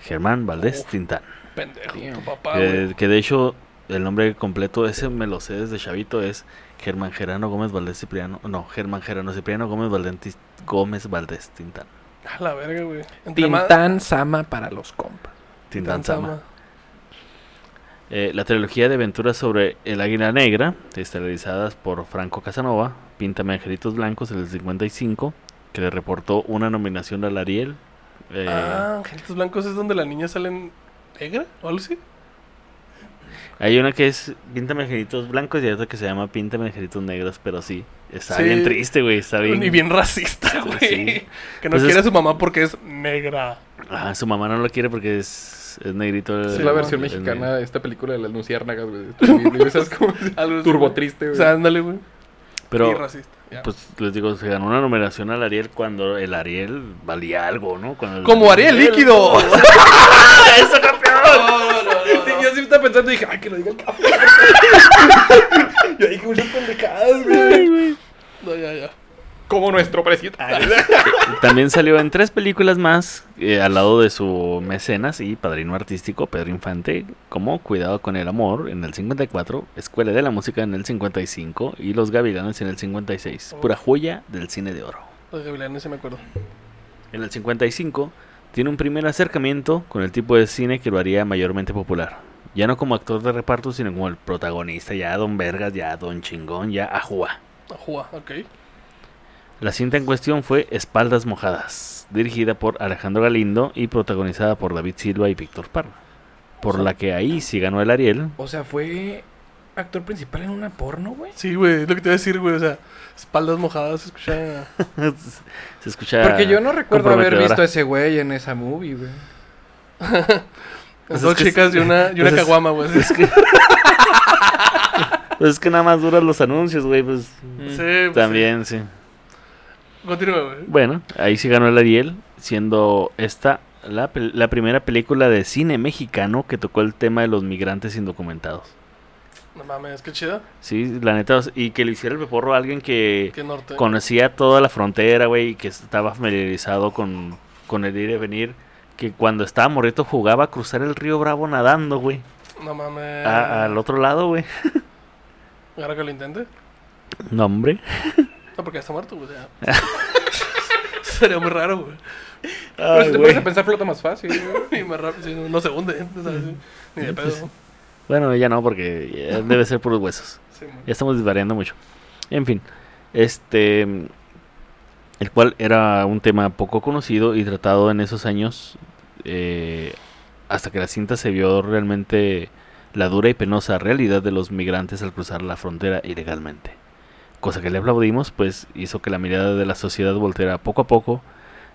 Germán Valdés Uf. Tintán. Pendejo, Tío. papá, que de hecho el nombre completo, ese me lo sé desde chavito, es Germán Gerano Gómez Valdés Cipriano. No, Germán Gerano Cipriano Gómez Valdés, Gómez Valdés Tintán. A la verga, güey. Entre más- Tintán Sama para los compas. Tintán Tintán Sama. Sama. Eh, la trilogía de aventuras sobre el Águila Negra, estelazadas por Franco Casanova, Píntame Angelitos Blancos del 55, que le reportó una nominación al Ariel. Eh, Ah, Angelitos Blancos es donde la niña sale negra o algo así. Hay una que es Píntame Angelitos Blancos y hay otra que se llama Píntame Angelitos Negros, pero sí, está Sí. bien triste, güey, está bien. Y bien racista, Sí. güey. Que no Pues es- quiere a su mamá porque es negra. Ah, su mamá no lo quiere porque es, es negrito. Es el- la versión mexicana de esta película de las luciérnagas, güey. Como Algo turbo güey. triste, O güey. sea, ándale, güey. Y Pero, racista. pues les digo, se ganó una nominación al Ariel cuando el Ariel valía algo, ¿no? Cuando el- Como Ariel líquido. ¡Eso, campeón! Sí, yo sí estaba pensando y dije, ay, que lo diga el café. yo dije muchas pendejadas, güey. No, ya, ya. Como nuestro presidente. También salió en tres películas más eh, al lado de su mecenas y padrino artístico Pedro Infante, como Cuidado con el Amor en el 54, Escuela de la Música en el 55 y Los Gavilanes en el 56. Pura joya del cine de oro. Los gavilanes, sí me acuerdo. En el 55 tiene un primer acercamiento con el tipo de cine que lo haría mayormente popular. Ya no como actor de reparto, sino como el protagonista, ya Don Vergas, ya Don Chingón, ya Ajua. Ajua, ok. La cinta en cuestión fue Espaldas Mojadas, dirigida por Alejandro Galindo y protagonizada por David Silva y Víctor Parra. Por la que ahí sí ganó el Ariel. O sea, fue actor principal en una porno, güey? Sí, güey, es lo que te iba a decir, güey. O sea, espaldas mojadas, se escucha. Se escucha. Porque yo no recuerdo haber visto a ese güey en esa movie, güey. Pues dos es que chicas y una, y una pues es- caguama, güey. Es que... pues es que nada más duran los anuncios, güey. Pues Sí, pues, también, sí. sí. Continúa, güey. Bueno, ahí sí ganó el Ariel, siendo esta la, la primera película de cine mexicano que tocó el tema de los migrantes indocumentados. No mames, qué chido. Sí, la neta, y que lo hiciera el Peporro alguien que conocía toda la frontera, güey, y que estaba familiarizado con, con el ir y venir. Que cuando estaba morrito jugaba a cruzar el río Bravo nadando, güey. No mames. a- Al otro lado, güey. Ahora que lo intente. No, hombre. No, porque ya está muerto, güey. Sería muy raro, güey. Pero si te pones a pensar, flota más fácil, güey. Y más rápido, sí, no, no se hunde. ¿sabes? Ni de pedo. Bueno, ya no, porque ya debe ser puros huesos. Sí. Ya estamos desvariando mucho. En fin, este. El cual era un tema poco conocido y tratado en esos años. eh, hasta que la cinta se vio realmente la dura y penosa realidad de los migrantes al cruzar la frontera ilegalmente. Cosa que le aplaudimos, pues hizo que la mirada de la sociedad volteara poco a poco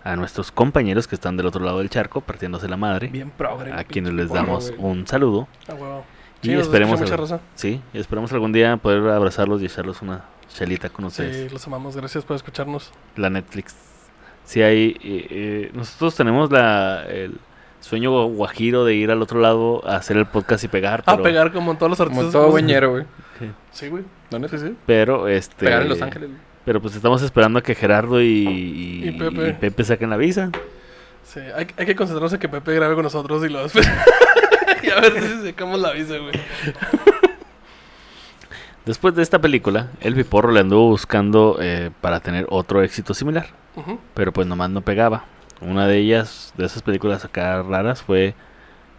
a nuestros compañeros que están del otro lado del charco, partiéndose la madre. Bien progre. A quienes les damos un saludo. Ah, huevo. Y Sí, nos esperemos, al- sí, y esperemos algún día poder abrazarlos y echarlos una chelita con ustedes. Sí, los amamos. Gracias por escucharnos. La Netflix. Sí, hay. eh, eh, nosotros tenemos la, el sueño guajiro de ir al otro lado a hacer el podcast y pegar. A Pero, pegar como en todos los artistas. Como todo güeñero, güey. Sí, güey. ¿Dónde? Sí, sí. pero este. Pegar en Los Ángeles. Pero pues estamos esperando a que Gerardo y, y, Y Pepe. y Pepe saquen la visa. Sí, hay, hay que concentrarnos en que Pepe grabe con nosotros y lo y a ver si sacamos la visa, güey. Después de esta película, el Piporro le anduvo buscando eh, para tener otro éxito similar. Pero pues nomás no pegaba. Una de ellas, de esas películas acá raras, fue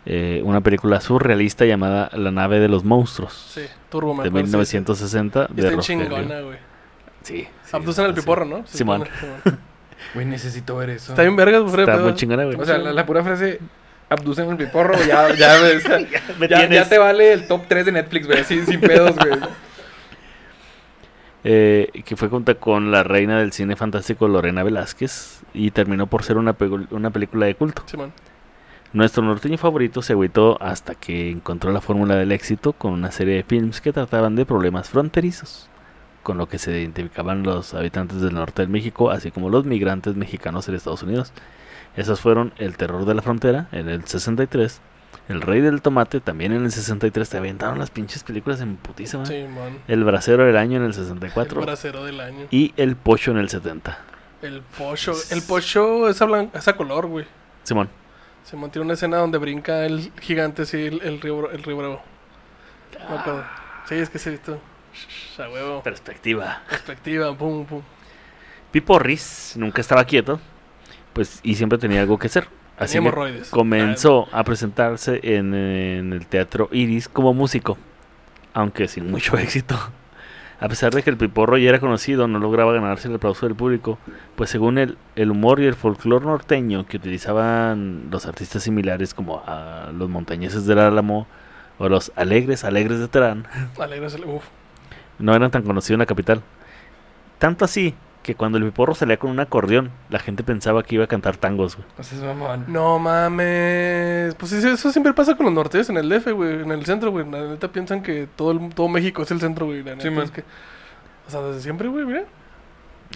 eh, una película surrealista llamada La nave de los monstruos, Sí, Turbo, de acuerdo, sí, 1960. sí. de Está chingona, güey. Sí. sí, Abducen al sí. piporro, ¿no? Se Simón. Güey, necesito ver eso. Está bien vergas, güey. Está muy chingona, güey. O sea, la, la pura frase abducen el piporro, ya, ya, ya, te vale el top 3 de Netflix, güey, así, sin pedos, güey. Eh, que fue junto con la reina del cine fantástico Lorena Velázquez y terminó por ser una, una película de culto. Nuestro norteño favorito se agüitó hasta que encontró la fórmula del éxito con una serie de films que trataban de problemas fronterizos, con lo que se identificaban los habitantes del norte de México, así como los migrantes mexicanos en Estados Unidos. Esos fueron El terror de la frontera en el 63, El rey del tomate también en el 63. Te aventaron las pinches películas en putísima. Simón. El brasero del año en el El 64 bracero del año. y El pocho en el 70. El pocho. El pocho es a, blan- es a color, güey. Simón. Simón tiene una escena donde brinca el gigante, sí, el, el río, el río Bravo. Me acuerdo. Sí, es que sí, tú. Shh, A huevo. Perspectiva. Perspectiva, pum, pum. Pipo Riz nunca estaba quieto, pues y siempre tenía algo que hacer. Así hemorroides. comenzó a presentarse en, en el teatro Iris como músico, aunque sin mucho éxito. A pesar de que el Piporro ya era conocido, no lograba ganarse el aplauso del público, pues según el, el humor y el folclore norteño que utilizaban los artistas similares como a los montañeses del Álamo o los alegres alegres de Terán, Alegres, uf. no eran tan conocidos en la capital. Tanto así que cuando el Piporro salía con un acordeón, la gente pensaba que iba a cantar tangos, güey. Sea, es mamón. No mames. Pues sí, eso siempre pasa con los nortes en el DF, güey. En el centro, güey. La neta piensan que todo, el- todo México es el centro, güey. La neta Sí, man. es que. O sea, desde siempre, güey, mira.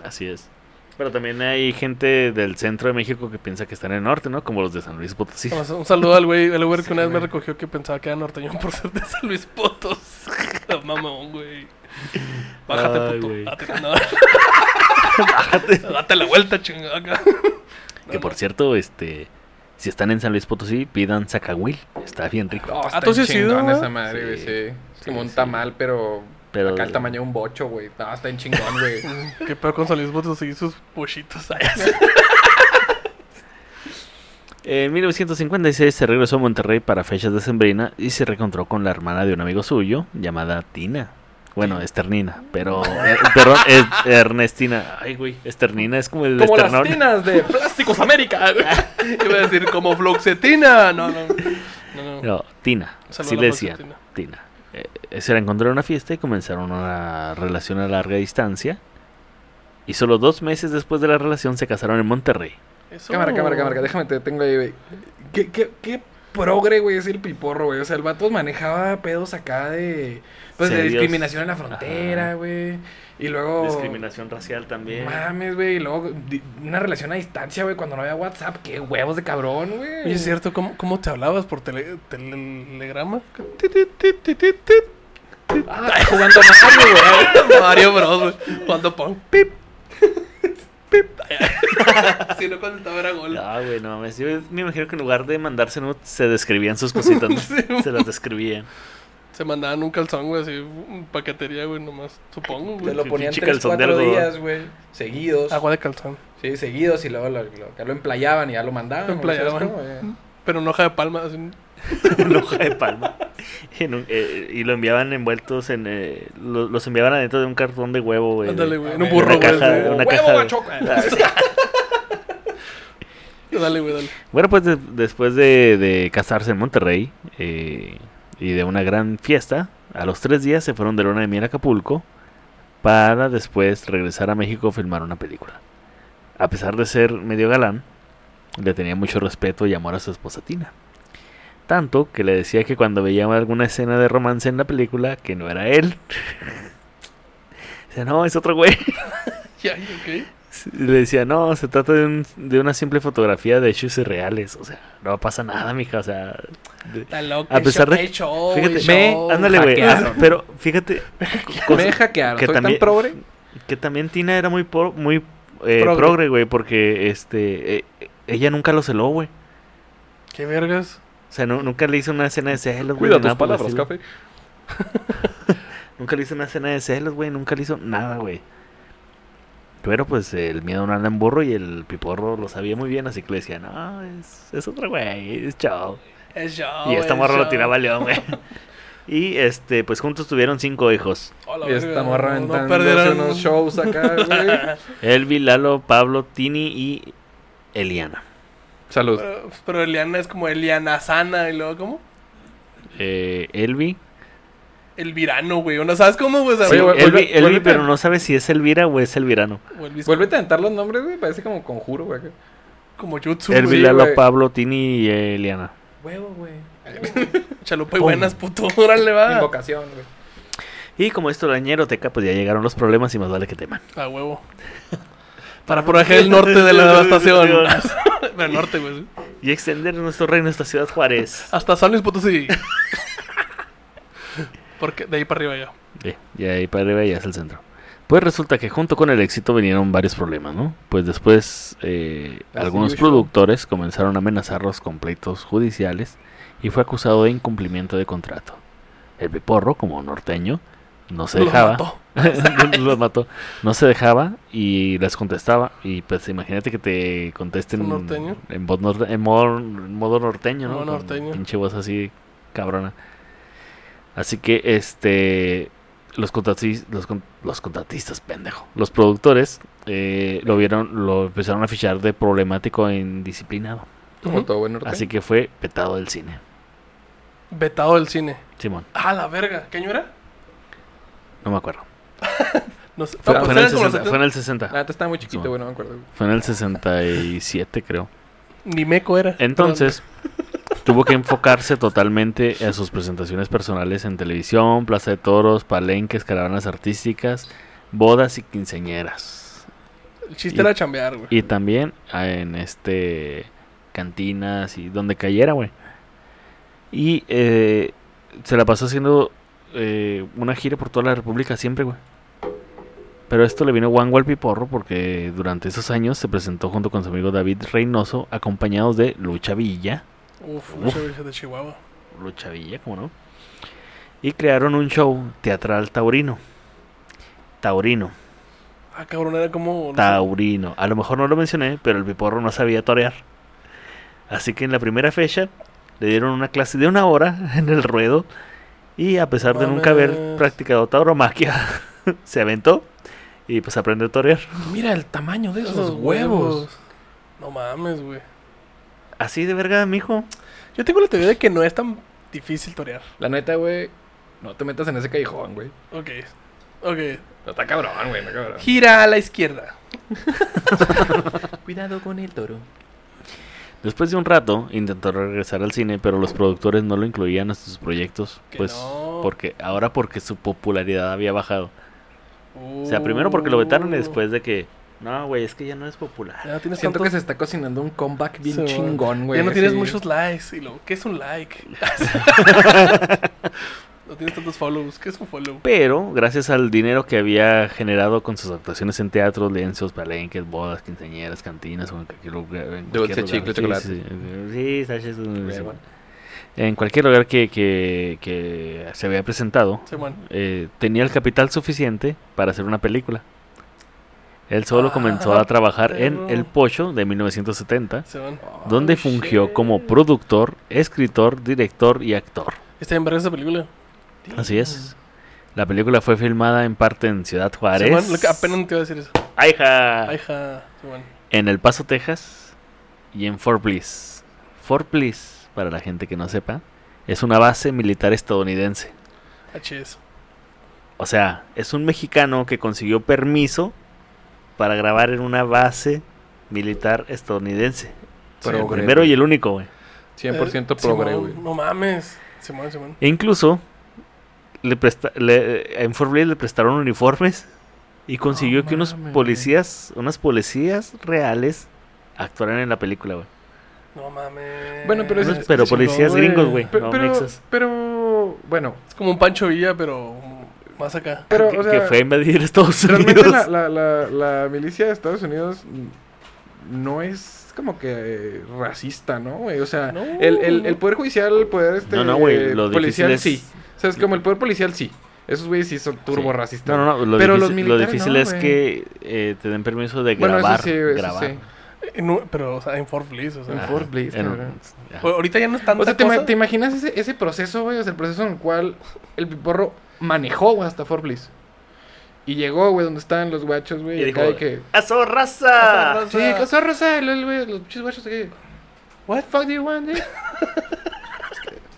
Así es. Pero también hay gente del centro de México que piensa que están en el norte, ¿no? Como los de San Luis Potosí. Vamos, Un saludo al güey, al güey que una vez me recogió que pensaba que era norteño por ser de San Luis Potos. Mamón, güey. Bájate, Ay, puto. güey. Bájate. Date la vuelta, chingada. Que por cierto, este, si están en San Luis Potosí, pidan zacahuil. Está bien rico. Oh, está tú sí has ido, chingón ¿no? esa madre, güey, Sí. sí. Es como Sí, un sí. tamal, pero, Pero acá el tamaño de un bocho, güey. No, está en chingón, güey. Qué peor con San Luis Potos y sus pollitos. En 1956 se regresó a Monterrey para fechas de Sembrina y se reencontró con la hermana de un amigo suyo llamada Tina. Bueno, Esternina, pero eh, perdón, es Ernestina. Ay, güey, Esternina es como el Como las esternón. tinas de Plásticos América. Iba a decir como Floxetina. No, no. No, no. No, Tina. Saludo Sí a la le decían. Tina. Eh, se la encontró en una fiesta y comenzaron una relación a larga distancia. Y solo dos meses después de la relación se casaron en Monterrey. Eso- Cámara, cámara, cámara, déjame te tengo ahí, güey. ¿Qué, qué, qué progre, güey, es el piporro, güey? O sea, el vato manejaba pedos acá de... Pues de Serios. discriminación en la frontera, güey. Y luego... Discriminación racial también. Mames, güey. Y luego una relación a distancia, güey, cuando no había WhatsApp. Qué huevos de cabrón, güey. Es cierto, ¿cómo, cómo te hablabas por tele, telegrama? Ah, jugando Mario, güey. Mario Bros, güey. Cuando pon pip. Pip. si no contestaba era gol. Ah, güey, no mames. Yo me imagino que en lugar de mandarse nudes, se describían sus cositas. ¿no? Sí, se las describían. Se mandaban un calzón, güey, así, un paquetería, güey, nomás. Supongo, Te güey. lo Pinche ponían tres, calzón de cuatro días, güey. Seguidos. Agua de calzón. Sí, seguidos. Y luego lo, lo, acá lo emplayaban y ya lo mandaban. Lo güey, ¿sabes emplayaban. cómo, güey? Pero en hoja de palma, así. Una hoja de palma. En un- eh, y lo enviaban envueltos en. eh, lo- los enviaban adentro de un cartón de huevo, güey. Ándale, güey. En un burro, caja- una ¡Huevo, de-! Dale, güey, dale. Bueno, pues de- después de, de casarse en Monterrey eh, y de una gran fiesta, a los tres días se fueron de luna de miel a Acapulco para después regresar a México a filmar una película. A pesar de ser medio galán, le tenía mucho respeto y amor a su esposa Tina. Tanto que le decía que cuando veía alguna escena de romance en la película, que no era él. Dice, no, es otro güey. Le decía, no, se trata de, un- de una simple fotografía de hechos irreales. O sea, no pasa nada, mija. O sea, de- Está loco. A pesar de- show, fíjate, me- ándale, güey. hackearon. Pero fíjate Me hackearon. que Soy también- tan progre. que también Tina era muy, por- muy eh, Progre. progre, güey, porque este, eh, ella nunca lo celó, güey. Qué vergas. O sea, nu- nunca le hizo una escena de celos, güey. Cuida tus palabras, café. Nunca le hizo una escena de celos, güey. Nunca le hizo nada, güey. Pero pues el miedo no anda en burro y el piporro lo sabía muy bien, así que le decía, no, es, es otro güey, es chao. Es show. y esta es morra lo show. tiraba a León, güey. y este, pues juntos tuvieron cinco hijos. Hola, Y esta morra no- no unos shows acá, güey. Elvi, Lalo, Pablo, Tini y Eliana. Salud. Pero, pero Eliana es como Eliana Sana y luego, ¿cómo? Eh, Elvi. El virano, güey. ¿No sabes cómo, güey? Sí, Elvi, Elvi, vuélvete pero a- no sabe si es Elvira o es Elvirano. Vuelve a aventar los nombres, güey. Parece como conjuro, güey. Como Jutsu, Elvi. Lalo. Pablo, Tini y Eliana. Huevo, güey. Chalupa y buenas, puto. Órale, va. Invocación, güey. Y como esto la ñeroteca, pues ya llegaron los problemas y más vale que teman. A huevo. Para proteger el norte de la devastación. el norte, güey. Y extender nuestro reino hasta Ciudad Juárez. Hasta San Luis Potosí. Porque de ahí para arriba ya. Y ahí para arriba ya es el centro. Pues resulta que junto con el éxito vinieron varios problemas, ¿no? Pues después eh, algunos productores comenzaron a amenazarlos con pleitos judiciales y fue acusado de incumplimiento de contrato. El Piporro, como norteño, no se Los dejaba. mató. los mató. No se dejaba y les contestaba. Y pues imagínate que te contesten en, voz norte- en modo, en modo norteño, ¿no? Modo norteño. Pinche voz así cabrona. Así que este los contratistas, los, con- los contratistas, pendejo. Los productores eh, lo vieron, lo empezaron a fichar de problemático e indisciplinado. Como todo buen norteño. Así que fue petado del cine. Vetado del cine. Simón, Ah, la verga. ¿Qué año era? No me acuerdo. No sé. Fue- Ah, Fue pues en, el eran como los 60, fue en el 60. La neta estaba muy chiquito, güey. No me acuerdo. Fue en el 67, creo. Ni meco era. Entonces, tuvo que enfocarse totalmente a sus presentaciones personales en televisión, plaza de toros, palenques, caravanas artísticas, bodas y quinceañeras. El chiste y- era chambear, güey. Y también ah, en este cantinas y donde cayera, güey. Y eh, se la pasó haciendo eh, una gira por toda la República siempre, güey. Pero esto le vino guango al piporro porque durante esos años se presentó junto con su amigo David Reynoso, acompañados de Lucha Villa. Uf, Uf. mucha virgen de Chihuahua. Lucha Villa, ¿cómo no? Y crearon un show teatral taurino. Taurino, Ah, cabrón, era como. no taurino. A lo mejor no lo mencioné, pero el piporro no sabía torear. Así que en la primera fecha le dieron una clase de una hora en el ruedo. Y a pesar de nunca haber practicado tauromaquia, se aventó y pues aprendió a torear. Mira el tamaño de esos huevos. No mames, güey. Así de verga, mijo. Yo tengo la teoría de que no es tan difícil torear. La neta, güey. No te metas en ese callejón, güey. Ok. Ok. No está cabrón, güey, no cabrón. Gira a la izquierda. Cuidado con el toro. Después de un rato intentó regresar al cine, pero los productores no lo incluían en sus proyectos, pues no. porque ahora porque su popularidad había bajado. O sea, primero porque lo vetaron y Uh. después de que no, güey, es que ya no es popular. Ya no tienes Siento tantos- que se está cocinando un comeback bien chingón, güey. Ya no tienes muchos likes. Y luego, ¿qué es un like? no tienes tantos follows. ¿Qué es un follow? Pero gracias al dinero que había generado con sus actuaciones en teatros, lienzos, palenques, bodas, quinceañeras, cantinas o en cualquier lugar. en Dulce, chicle, chocolate. Sí, sí, sí, Huevo. En cualquier lugar que, que, que se había presentado, Simón. eh, tenía el capital suficiente para hacer una película. Él solo Ah, comenzó a trabajar en perro. El Pocho de 1970, Simón. donde Oh, fungió shit. como productor, escritor, director y actor. Está en verga esa película. Así es. La película fue filmada en parte en Ciudad Juárez, lo que apenas te iba a decir eso. Aija, Ay, ja. Simón. en El Paso, Texas y en Fort Bliss. Fort Bliss, para la gente que no sepa, es una base militar estadounidense. HS. O sea, es un mexicano que consiguió permiso para grabar en una base militar estadounidense. Progre, el primero y el único, güey. 100% Eh, progre, güey. No mames. Simón, Simón. E incluso le presta- le- en Fort Bliss le prestaron uniformes y consiguió que unos policías, unas policías reales actuaran en la película, güey. No mames. Bueno, pero es- pero policías gringos, güey. Pero, no, pero, mexas. pero, bueno, Es como un Pancho Villa, pero más acá. pero, que, o sea, que fue a invadir Estados realmente Unidos. la, la, la, la milicia de Estados Unidos no es como que eh, racista, ¿no? O sea, No, el, el, poder judicial, el poder este, No, no, lo policial, es- sí. O sea, es como el poder policial, sí. Esos güeyes sí son turbo Sí. racistas. No, no, no. Lo Pero los difícil, lo militares difícil no, es güey. que eh, te den permiso de Bueno, grabar. eso sí, eso grabar. sí. Eh, no, pero, o sea, en Fort Bliss, o sea. En Fort Bliss, en Ahorita ya no es tanta O sea, ¿te, ima- cosa. te imaginas ese, ese proceso, güey? O sea, el proceso en el cual el piporro manejó, güey, hasta Fort Bliss. Y llegó, güey, donde estaban los guachos, güey. Y Y dijo, acá que... ¡Aso raza! Aso Sí, el güey, Los pinches guachos aquí. What the fuck do you want, dude?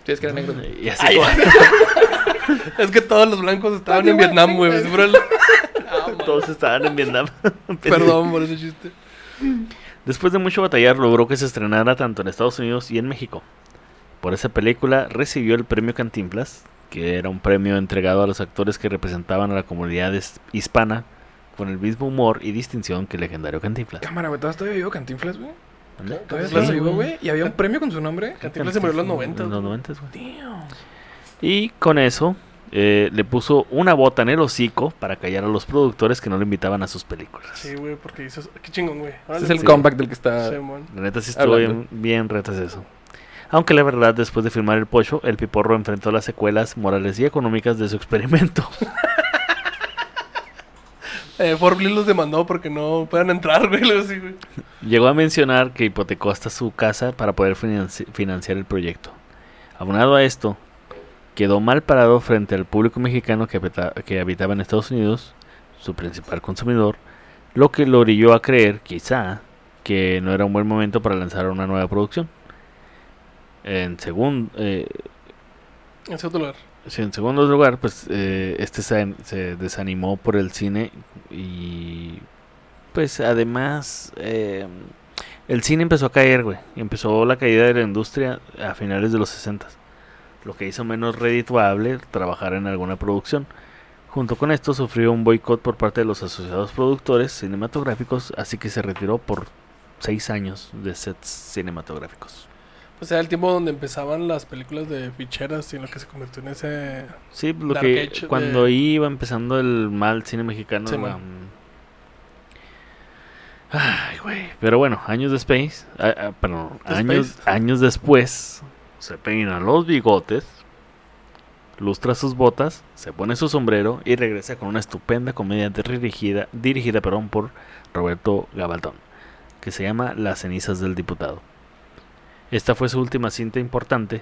Sí, es que era negro. Y así como- Es que todos los blancos estaban en Vietnam, güey. todos estaban en Vietnam. Perdón por ese chiste. Después de mucho batallar, logró que se estrenara tanto en Estados Unidos y en México. Por esa película recibió el premio Cantinflas, que era un premio entregado a los actores que representaban a la comunidad hispana con el mismo humor y distinción que el legendario Cantinflas. Cámara, güey, ¿todavía todavía vivo Cantinflas, güey? ¿Todavía Sí, está vivo, güey. ¿Y había un premio con su nombre? Cantinflas se murió en los 90. En los 90, güey. Y con eso eh, le puso una bota en el hocico para callar a los productores que no le invitaban a sus películas. Sí, güey, porque dices, qué chingón, güey. Ese es el Sí. comeback del que está... Simón. La neta sí estuvo bien, bien retas eso. Aunque la verdad, después de filmar El Pocho, el Piporro enfrentó las secuelas morales y económicas de su experimento. Eh, Fort los demandó porque no puedan entrar, güey. algo así, güey. Llegó a mencionar que hipotecó hasta su casa para poder financi- financiar el proyecto. Abonado a esto, quedó mal parado frente al público mexicano que, que habitaba en Estados Unidos, su principal consumidor, lo que lo orilló a creer, quizá, que no era un buen momento para lanzar una nueva producción. En, segun- eh, En segundo lugar. Sí, en segundo lugar, pues eh, este se, desanimó por el cine y pues además eh, el cine empezó a caer, güey. Empezó la caída de la industria a finales de los 60 lo que hizo menos redituable trabajar en alguna producción. Junto con esto sufrió un boicot por parte de los asociados productores cinematográficos, así que se retiró por seis años de sets cinematográficos. O sea, el tiempo donde empezaban las películas de ficheras y en lo que se convirtió en ese... Sí, lo Dark que Age cuando de- iba empezando el mal cine mexicano. Sí, la- man. Ay, güey. Pero bueno, años después, ah, perdón, años, años después, se peina los bigotes, lustra sus botas, se pone su sombrero y regresa con una estupenda comedia dirigida, dirigida perdón, por Roberto Gabaldón, que se llama Las cenizas del diputado. Esta fue su última cinta importante.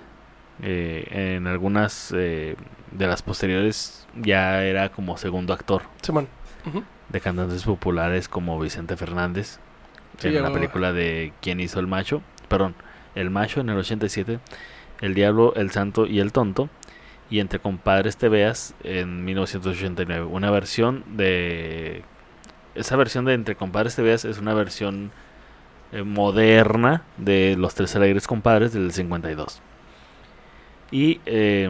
eh, en algunas eh, de las posteriores ya era como segundo actor Simón. De cantantes populares como Vicente Fernández Sí, en la película de ¿Quién hizo el macho? Perdón, El macho en el 87, El diablo, el santo y el tonto y Entre Compadres Te Veas en 1989. Una versión de... Esa versión de Entre Compadres Te Veas es una versión eh, moderna de Los Tres Alegres Compadres del 52. Y eh,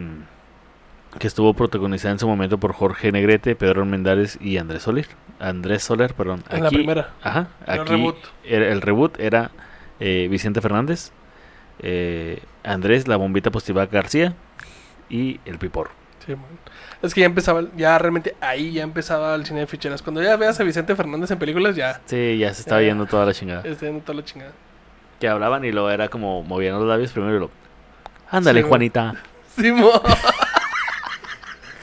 que estuvo protagonizada en su momento por Jorge Negrete, Pedro Mendares y Andrés Soler. Andrés Soler, perdón. En la primera. Ajá, el aquí reboot. era- el reboot era eh, Vicente Fernández, eh, Andrés La Bombita Positiva García y El Piporro. Sí, man. Es que ya empezaba, ya realmente ahí ya empezaba el cine de ficheras. Cuando ya veas a Vicente Fernández en películas, ya Sí, ya se estaba Ya. yendo toda la chingada. está yendo toda la chingada. Que hablaban y luego era como movían los labios primero y lo... Ándale, Sí. Juanita. Sí, mo.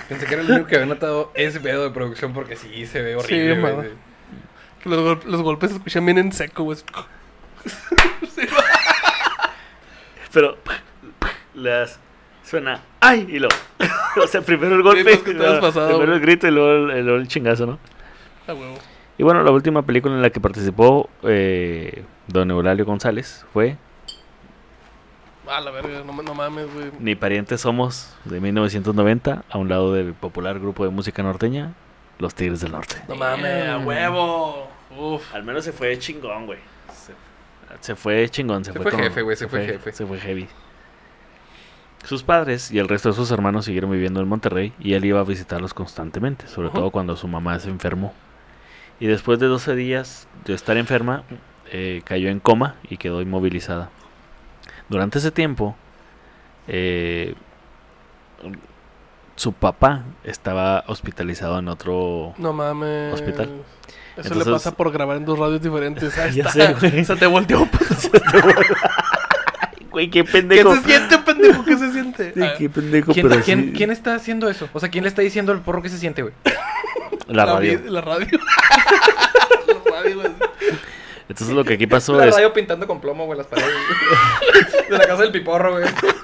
Pensé que era el único que había notado ese pedo de producción porque sí se ve horrible, Sí, güey. Que los, gol- los golpes se escuchan bien en seco, güey. Pero las suena ¡ay! y lo o sea, primero el golpe, pues, que pasado, primero el grito y luego el, el chingazo, ¿no? A huevo. Y bueno, la última película en la que participó eh, Don Eulalio González fue A la verga, no, no mames, güey. Ni parientes somos de 1990 a un lado del popular grupo de música norteña Los Tigres del Norte. No mames, a huevo. Uf. Al menos se fue chingón, güey. Se fue chingón, se, Se fue, fue jefe, güey, se fue jefe. Se fue heavy. Sus padres y el resto de sus hermanos siguieron viviendo en Monterrey y él iba a visitarlos constantemente, sobre todo cuando su mamá se enfermó. Y después de 12 días de estar enferma, eh, cayó en coma y quedó inmovilizada. Durante ese tiempo, eh, su papá estaba hospitalizado en otro... No mames. Hospital. Eso Entonces- le pasa por grabar en dos radios diferentes. Ahí Ya está. sé, güey. Se te volteó. Güey, qué ¿Qué pendejo. se siente, pendejo? ¿Qué se siente? Sí, Ah, qué pendejo, ¿Quién, pero quién- sí. quién está haciendo eso? O sea, ¿quién le está diciendo al porro que se siente, güey? La radio. La radio. la radio, güey. Entonces lo que aquí pasó La es... radio pintando con plomo, güey, las paredes. de la casa del piporro, güey.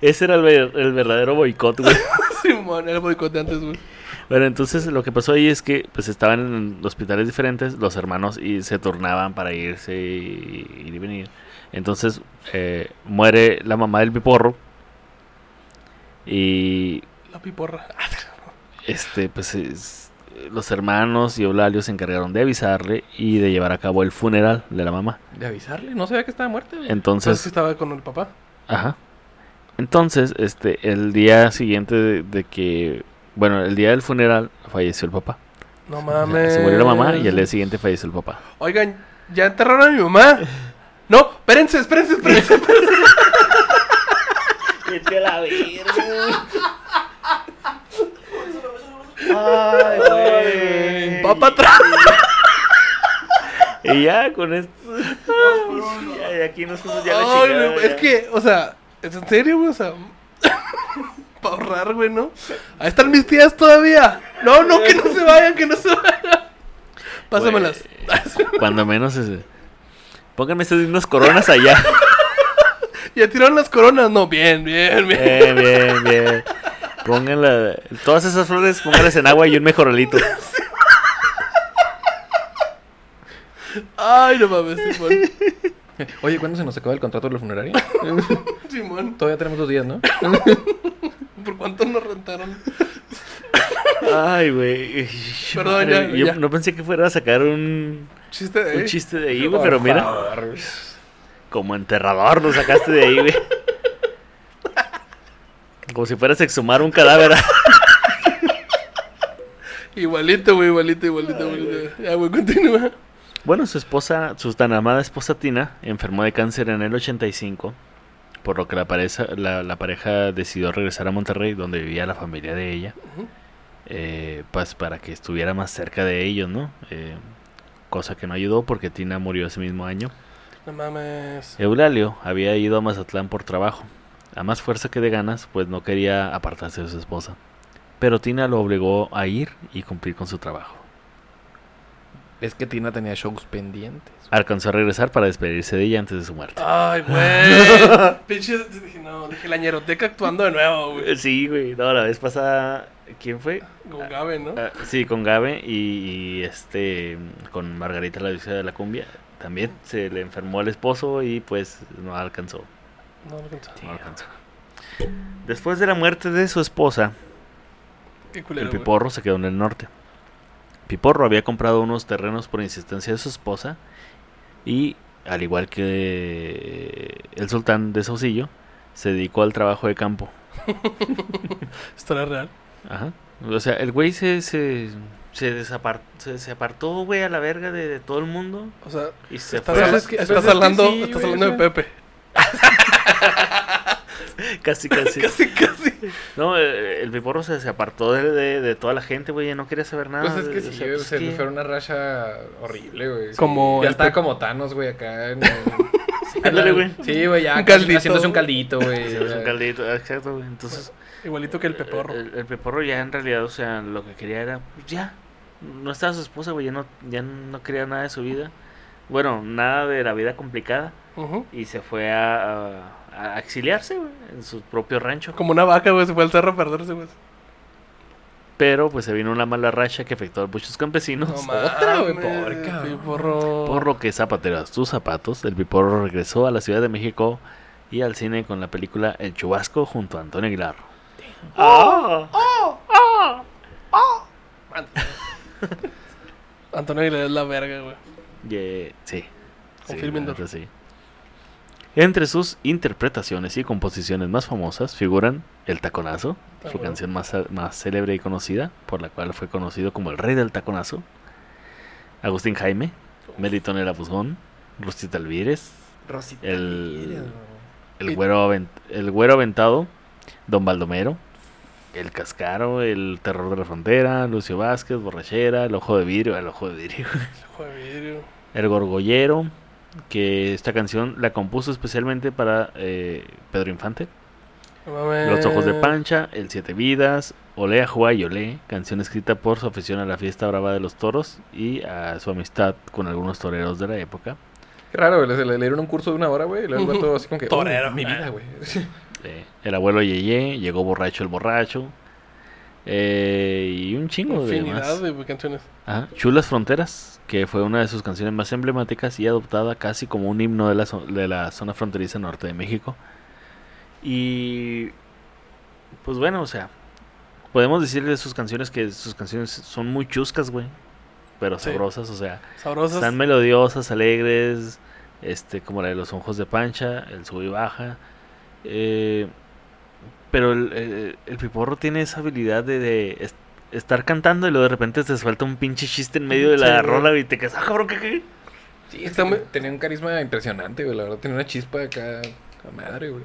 Ese era el, ver- el verdadero boicot, güey. Simón, era el boicot de antes, güey. Bueno, entonces lo que pasó ahí es que pues estaban en hospitales diferentes los hermanos y se turnaban para irse y ir y venir. Entonces eh, muere la mamá del piporro y La piporra. este pues es- los hermanos y Eulalio se encargaron de avisarle y de llevar a cabo el funeral de la mamá. De avisarle, no sabía que estaba muerta. Entonces Entonces, estaba con el papá. Ajá. Entonces, este, el día siguiente de, de que, bueno, el día del funeral falleció el papá. No mames. Se murió la mamá y al día siguiente falleció el papá. Oigan, ¿ya enterraron a mi mamá? No, espérense, espérense, espérense. espérense. Vete a la verga. Ay, güey. Va para atrás. Y ya con esto. ya, ya aquí nos fuimos ya la Ay, chingada, güey, ya. es que, o sea, ¿es en serio, güey? O sea, para ahorrar, güey, ¿no? Ahí están mis tías todavía. No, no, que no se vayan, que no se vayan. Pásamelas. Cuando menos ese. Pónganme unas coronas allá. ya tiraron las coronas. No, bien, bien, bien. Bien, bien, bien. Pónganla. Todas esas flores, pónganlas en agua y un mejoralito. Ay, no mames, Simón. Oye, ¿cuándo se nos acaba el contrato de la funeraria? Simón, Todavía tenemos dos días, ¿no? ¿por cuánto nos rentaron? Ay, güey. Perdón, Madre, ya, Yo ya. no pensé que fuera a sacar un, Chiste de un ahí. chiste de ahí, güey, pero mira. Como enterrador lo sacaste de ahí, güey. Como si fueras a exhumar un cadáver. Igualito, güey, igualito, igualito, igualito. Ya, güey, continúa. Bueno, su esposa, su tan amada esposa Tina, enfermó de cáncer en el 85, por lo que la pareja, la, la pareja decidió regresar a Monterrey, donde vivía la familia de ella, Ujú. eh, pues para que estuviera más cerca de ellos, ¿no? Eh, cosa que no ayudó porque Tina murió ese mismo año. No mames. Eulalio había ido a Mazatlán por trabajo, a más fuerza que de ganas, pues no quería apartarse de su esposa. Pero Tina lo obligó a ir y cumplir con su trabajo. Es que Tina tenía shows pendientes. Alcanzó a regresar para despedirse de ella antes de su muerte. Ay, güey. Pinche. Dije, no, dije la ñeroteca actuando de nuevo, güey. Sí, güey. No, la vez pasada, ¿quién fue? Con Gabe, ¿no? Ah, sí, con Gabe y, y, este con Margarita la diosa de la cumbia. También se le enfermó el esposo y pues no alcanzó. No, alcanzó. No alcanzó. Después de la muerte de su esposa, culero, el. Piporro se quedó en el norte. Piporro había comprado unos terrenos por insistencia de su esposa y, al igual que el sultán de Saucillo, se dedicó al trabajo de campo. Historia real. Ajá. O sea, el güey se, se, se, desapar- se, se apartó, güey, a la verga de, de todo el mundo O sea, y se estás, fue. a- Pues es que- estás pues es hablando, sí, estás güey, hablando de o sea. Pepe. Casi, casi. Casi, casi. No, eh, el Piporro se, se apartó de, de, de toda la gente, güey, no quería saber nada. Pues es que o sí, sea, güey, pues se que- le fue una racha horrible, güey. Como Ya el Pep- como Thanos, güey, acá en el... Sí, Ándale, güey. Sí, güey, ya Un caldito, haciéndose un caldito, güey. Sí, un caldito, exacto, güey. Entonces, Igualito que el Peporro. El, el Peporro ya en realidad, o sea, lo que quería era, pues ya, no estaba su esposa, güey, ya no, ya no quería nada de su vida. Bueno, nada de la vida complicada. Y se fue a, a- a exiliarse, güey, en su propio rancho. Como una vaca, güey. Se fue al cerro a perderse, güey. Pero pues se vino una mala racha que afectó a muchos campesinos. Otra, güey, porca. Piporro. Por lo que zapateras tus zapatos, el Piporro regresó a la Ciudad de México y al cine con la película El Chubasco junto a Antonio Aguilar. Antonio Aguilar es la verga, güey. Sí. sí, neta, sí. Entre sus interpretaciones y composiciones más famosas figuran El Taconazo, su bueno. canción más, más célebre y conocida, por la cual fue conocido como el Rey del Taconazo. Agustín Jaime, Melitonera Buzón, Rustita Alvírez, Rosita El- el güero, avent- el güero Aventado, Don Baldomero, El Cascaro, El Terror de la Frontera, Lucio Vázquez, Borrachera, El Ojo de Vidrio, El Ojo de Vidrio, Joder, El Gorgollero, que esta canción la compuso especialmente para eh, Pedro Infante. Los Ojos de Pancha, El Siete Vidas, Olea Juá y Olé, canción escrita por su afición a la fiesta brava de los toros y a su amistad con algunos toreros de la época. Qué raro, güey. Le, le dieron un curso de una hora, güey. Y luego vato así como que... Torero. "Oh, mi vida, güey. Eh, el abuelo Yeye, llegó borracho el borracho. Eh, y un chingo de de canciones. Ajá, Chulas Fronteras, que fue una de sus canciones más emblemáticas y adoptada casi como un himno de la, de la zona fronteriza norte de México. Y pues bueno, o sea, podemos decirle de sus canciones que sus canciones son muy chuscas, güey, pero Sí. sabrosas, o sea, Sabrosas. están melodiosas, alegres, este, como la de los ojos de pancha, el sub y baja. eh, pero el, el- el piporro tiene esa habilidad de, de est- estar cantando y luego de repente te suelta un pinche chiste en medio de la Sí, rola y te quedas, ah, cabrón, ¿qué, qué? Sí, Está muy- tenía un carisma impresionante, güey. La verdad, tenía una chispa acá. A madre, güey.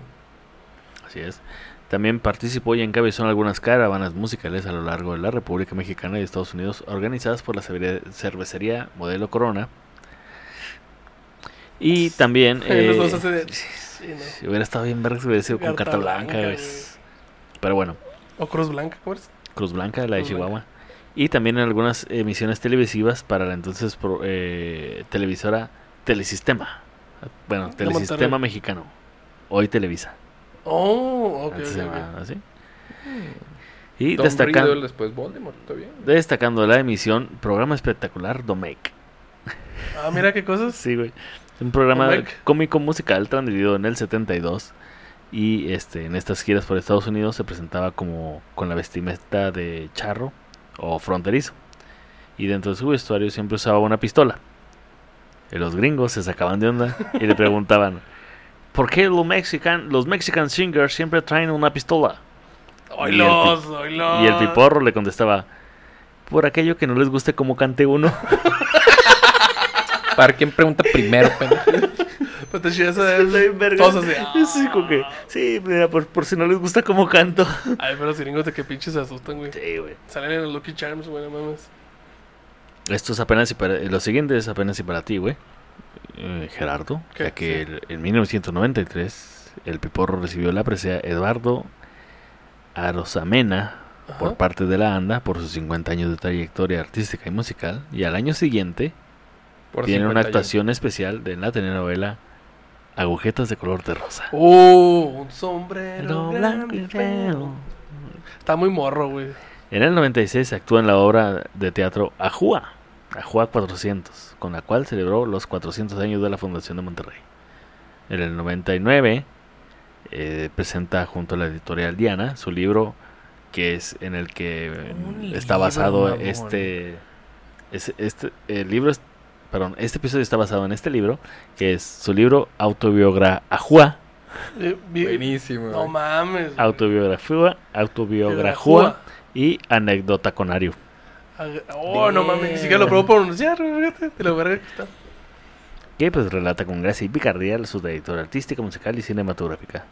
Así es. También participó y encabezó en algunas caravanas musicales a lo largo de la República Mexicana y Estados Unidos, organizadas por la cerve- cervecería Modelo Corona. Y también... Eh, los eh, de- sí, no. Si hubiera estado bien verga si hubiera sido con Carta carta blanca, blanca, güey. Pero bueno, O Cruz Blanca, ¿cómo es? Cruz Blanca, la de Cruz Blanca. Chihuahua. Y también en algunas emisiones televisivas para la entonces pro- eh, televisora Telesistema. Bueno, Telesistema. Mexicano. Hoy Televisa. Oh, ok, Antes ok, se ok. llamaba así. Y Tom destacan- Riddle, después Voldemort, ¿está bien? destacando la emisión Programa Espectacular Domecq. Ah, mira qué cosas. Sí, güey. Un programa cómico musical transmitido en el 72. Y este, en estas giras por Estados Unidos se presentaba como con la vestimenta de charro o fronterizo. Y dentro de su vestuario siempre usaba una pistola. Y los gringos se sacaban de onda y le preguntaban: ¿Por qué los mexican, los mexican singers siempre traen una pistola? Oilos, oilos. Y el piporro le contestaba: Por aquello que no les guste cómo cante uno. Para quién pregunta primero, pendejo. Pues te chidas a Todos así. ah. Sí, como que, sí, mira, por, por si no les gusta cómo canto. Ay, pero los gringos de qué pinches se asustan, güey. Sí, güey. Salen en los Lucky Charms, güey, no mames. Esto es apenas y para, eh, lo siguiente es apenas y para ti, güey. Eh, Gerardo, ¿Qué? ya que Sí. el- en 1993 el Piporro recibió la presea Eduardo Arosamena por parte de la ANDA por sus 50 años de trayectoria artística y musical. Y al año siguiente Por tiene una 51. actuación especial de la telenovela Agujetas de color de rosa. Uh, un sombrero blanco y feo. Está muy morro, güey. En el 96 actúa en la obra de teatro Ajúa, Ajúa 400, con la cual celebró los 400 años de la Fundación de Monterrey. En el 99 eh, presenta junto a la editorial Diana su libro que es en el que está basado este, es- este el libro perdón este episodio está basado en este libro que es su libro autobiografía Eh, vi- Buenísimo. No güey. mames. güey. autobiografía autobiografía Biografía. y anécdota conario Ag- Oh, no mames, ni siquiera lo puedo pronunciar, de lo que está. que pues relata con gracia y picardía su trayectoria artística, musical y cinematográfica.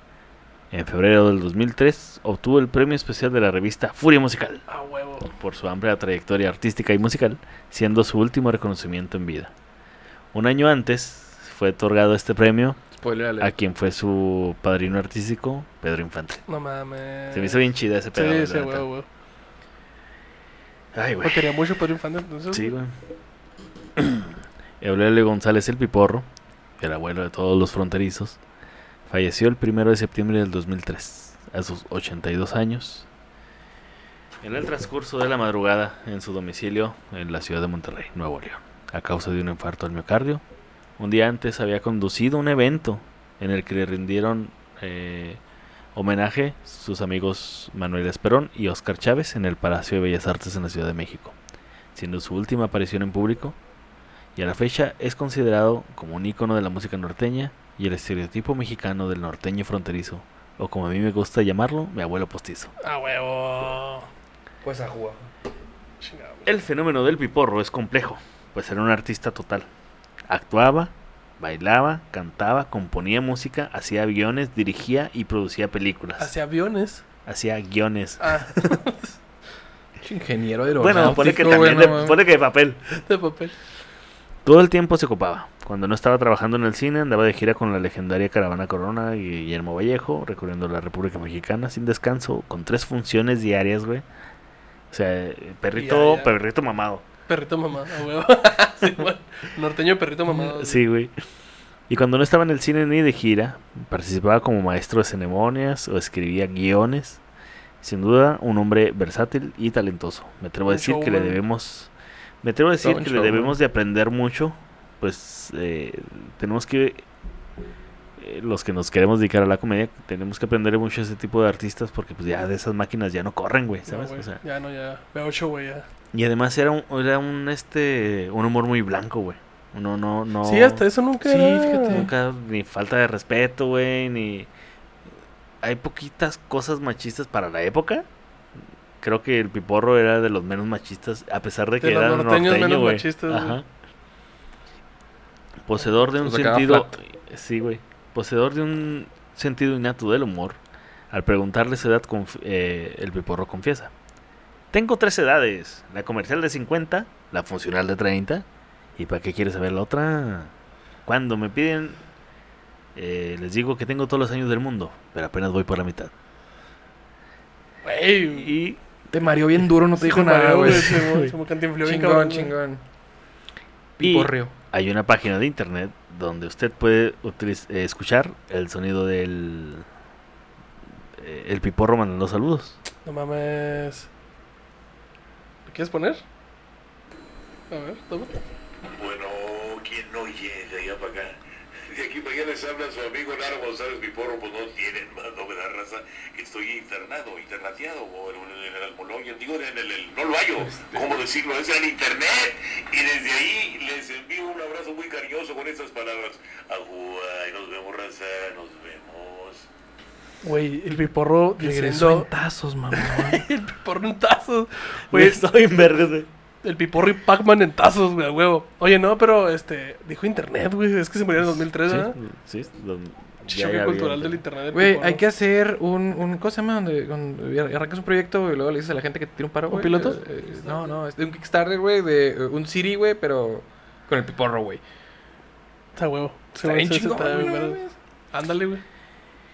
En febrero del 2003 obtuvo el premio especial de la revista Furia Musical huevo. por su amplia trayectoria artística y musical, siendo su último reconocimiento en vida. Un año antes fue otorgado este premio Spoiler a quien fue su padrino artístico, Pedro Infante. No mames. Se me hizo bien chida ese pedo. Sí, neta. huevo, huevo. Ay, güey. Quería mucho Pedro Infante, entonces. Sí, güey. Eulelio González el Piporro, el abuelo de todos los fronterizos, falleció el primero de septiembre del 2003, a sus 82 años, en el transcurso de la madrugada en su domicilio en la ciudad de Monterrey, Nuevo León, a causa de un infarto al miocardio. Un día antes había conducido un evento en el que le rindieron eh, homenaje sus amigos Manuel Esperón y Oscar Chávez en el Palacio de Bellas Artes en la Ciudad de México siendo su última aparición en público, y a la fecha es considerado como un ícono de la música norteña y el estereotipo mexicano del norteño fronterizo, o como a mí me gusta llamarlo, mi abuelo postizo. A huevo. Pues a jugar. El fenómeno del piporro es complejo, pues era un artista total. Actuaba, bailaba, cantaba, componía música, hacía guiones, dirigía y producía películas. Hacia aviones. Hacía guiones. Ah, Ingeniero de Bueno, pone que también de, pone que de papel. de papel. Todo el tiempo se ocupaba. Cuando no estaba trabajando en el cine, andaba de gira con la legendaria Caravana Corona y Guillermo Vallejo, recorriendo la República Mexicana sin descanso, con tres funciones diarias, güey. O sea, perrito, Ya, ya. perrito mamado. Perrito mamado, huevo. sí, bueno. Norteño perrito mamado. Sí, güey. Y cuando no estaba en el cine ni de gira, participaba como maestro de ceremonias o escribía guiones. Sin duda, un hombre versátil y talentoso. Me atrevo a decir que le debemos, me atrevo a decir Todo que le debemos de aprender mucho. Pues eh, tenemos que, eh, los que nos queremos dedicar a la comedia, tenemos que aprender mucho de ese tipo de artistas porque pues ya de esas máquinas ya no corren, güey, No, ¿sabes? O sea, ya no, ya. Veo ocho, güey, ya. y además era un, era un este, un humor muy blanco, güey. Uno no, no. Sí, hasta eso nunca. Sí, era- fíjate. Nunca, ni falta de respeto, güey, ni... Hay poquitas cosas machistas para la época. Creo que el Piporro era de los menos machistas, a pesar de que De los era norteños norteño, menos machistas. Ajá. Poseedor de un sentido... Sí, güey. Poseedor de un sentido innato del humor. Al preguntarle su edad, conf- eh, el Piporro confiesa. Tengo tres edades. La comercial de 50, la funcional de 30. ¿Y para qué quieres saber la otra? Cuando me piden, eh, les digo que tengo todos los años del mundo, pero apenas voy por la mitad. Güey. Y Te mareó bien duro, no te Sí, dijo nada, güey. Chingón, chingón. Y- Piporreo. Hay una página de internet donde usted puede eh, escuchar el sonido del eh, el piporro mandando saludos. No mames. ¿Lo quieres poner? A ver, toma. Bueno, ¿quién no llega ya para acá? De aquí allá les habla su amigo Naro González Piporro, pues no tienen más novedad raza. que Estoy internado, internateado, o en, en el almoloya, digo, en el, el- no lo hallo, ¿cómo decirlo? Es en internet. Y desde ahí les envío un abrazo muy cariñoso con estas palabras. Aguay, nos vemos raza, nos vemos. Güey, el piporro Regresó en tazos, mamá. el piporro en tazos. Güey, estoy en güey. El piporro y Pac-Man en tazos, güey, a huevo. Oye, no, pero este. Dijo internet, güey. Es que se murió en 2003, Sí, ¿verdad? sí, don- ya- Choque ya cultural del internet. Güey, hay que hacer un, un ¿cómo se llama? Donde, donde arrancas un proyecto y luego le dices a la gente que te tira un paro, ¿Un güey. piloto? Eh, eh, no, no, es de un Kickstarter, güey, de eh, un Siri, güey, pero con el piporro, güey. Está huevo. Está bien sí, sí, chingón. Ándale, güey.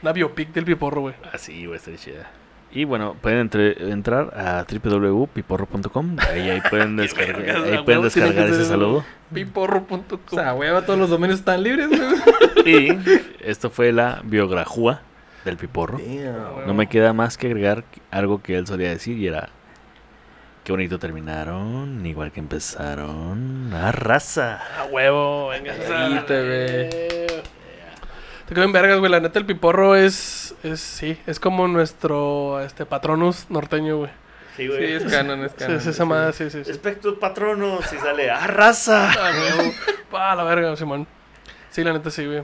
Una biopic del piporro, güey. Ah, sí, güey, está chida. Y bueno, pueden entre- entrar a www.piporro.com. Ahí, ahí pueden descargar, ahí a pueden descargar ese saludo. Piporro.com. O sea, güey, todos los dominios están libres. Y esto fue la biografía del Piporro. No me queda más que agregar algo que él solía decir y era qué bonito terminaron, igual que empezaron. ¡Ah, raza! A huevo, venga. Te ve. Te quedo en vergas, güey. La neta, el piporro es, es. Sí, es como nuestro este, patronus norteño, güey. Sí, Sí, güey. es canon, es Sí, canon. es esa madre, sí, sí. sí. Espectus Patronus y sale ¡Ah, raza! Ah, güey. Pa, la verga, Simón. Sí, la neta, sí, güey.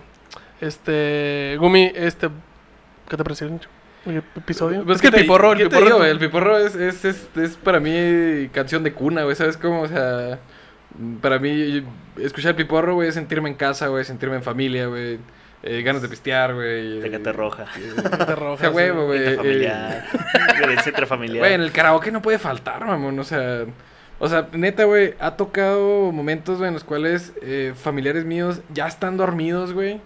Este. Gumi, este. ¿Qué te pareció el episodio? Pues es que el piporro, el ¿qué te piporro. digo, el piporro es, es, es, es para mí canción de cuna, güey. ¿Sabes cómo? O sea, para mí, escuchar el piporro, güey, es sentirme en casa, güey, sentirme en familia, güey. eh, ganas de pistear, güey. Tecate eh, roja. Te O roja, güey. eh, Intrafamiliar. Violencia intrafamiliar. Güey, en el karaoke no puede faltar, mamón. O sea, o sea, neta, güey, ha tocado momentos, güey, en los cuales eh, familiares míos ya están dormidos, güey.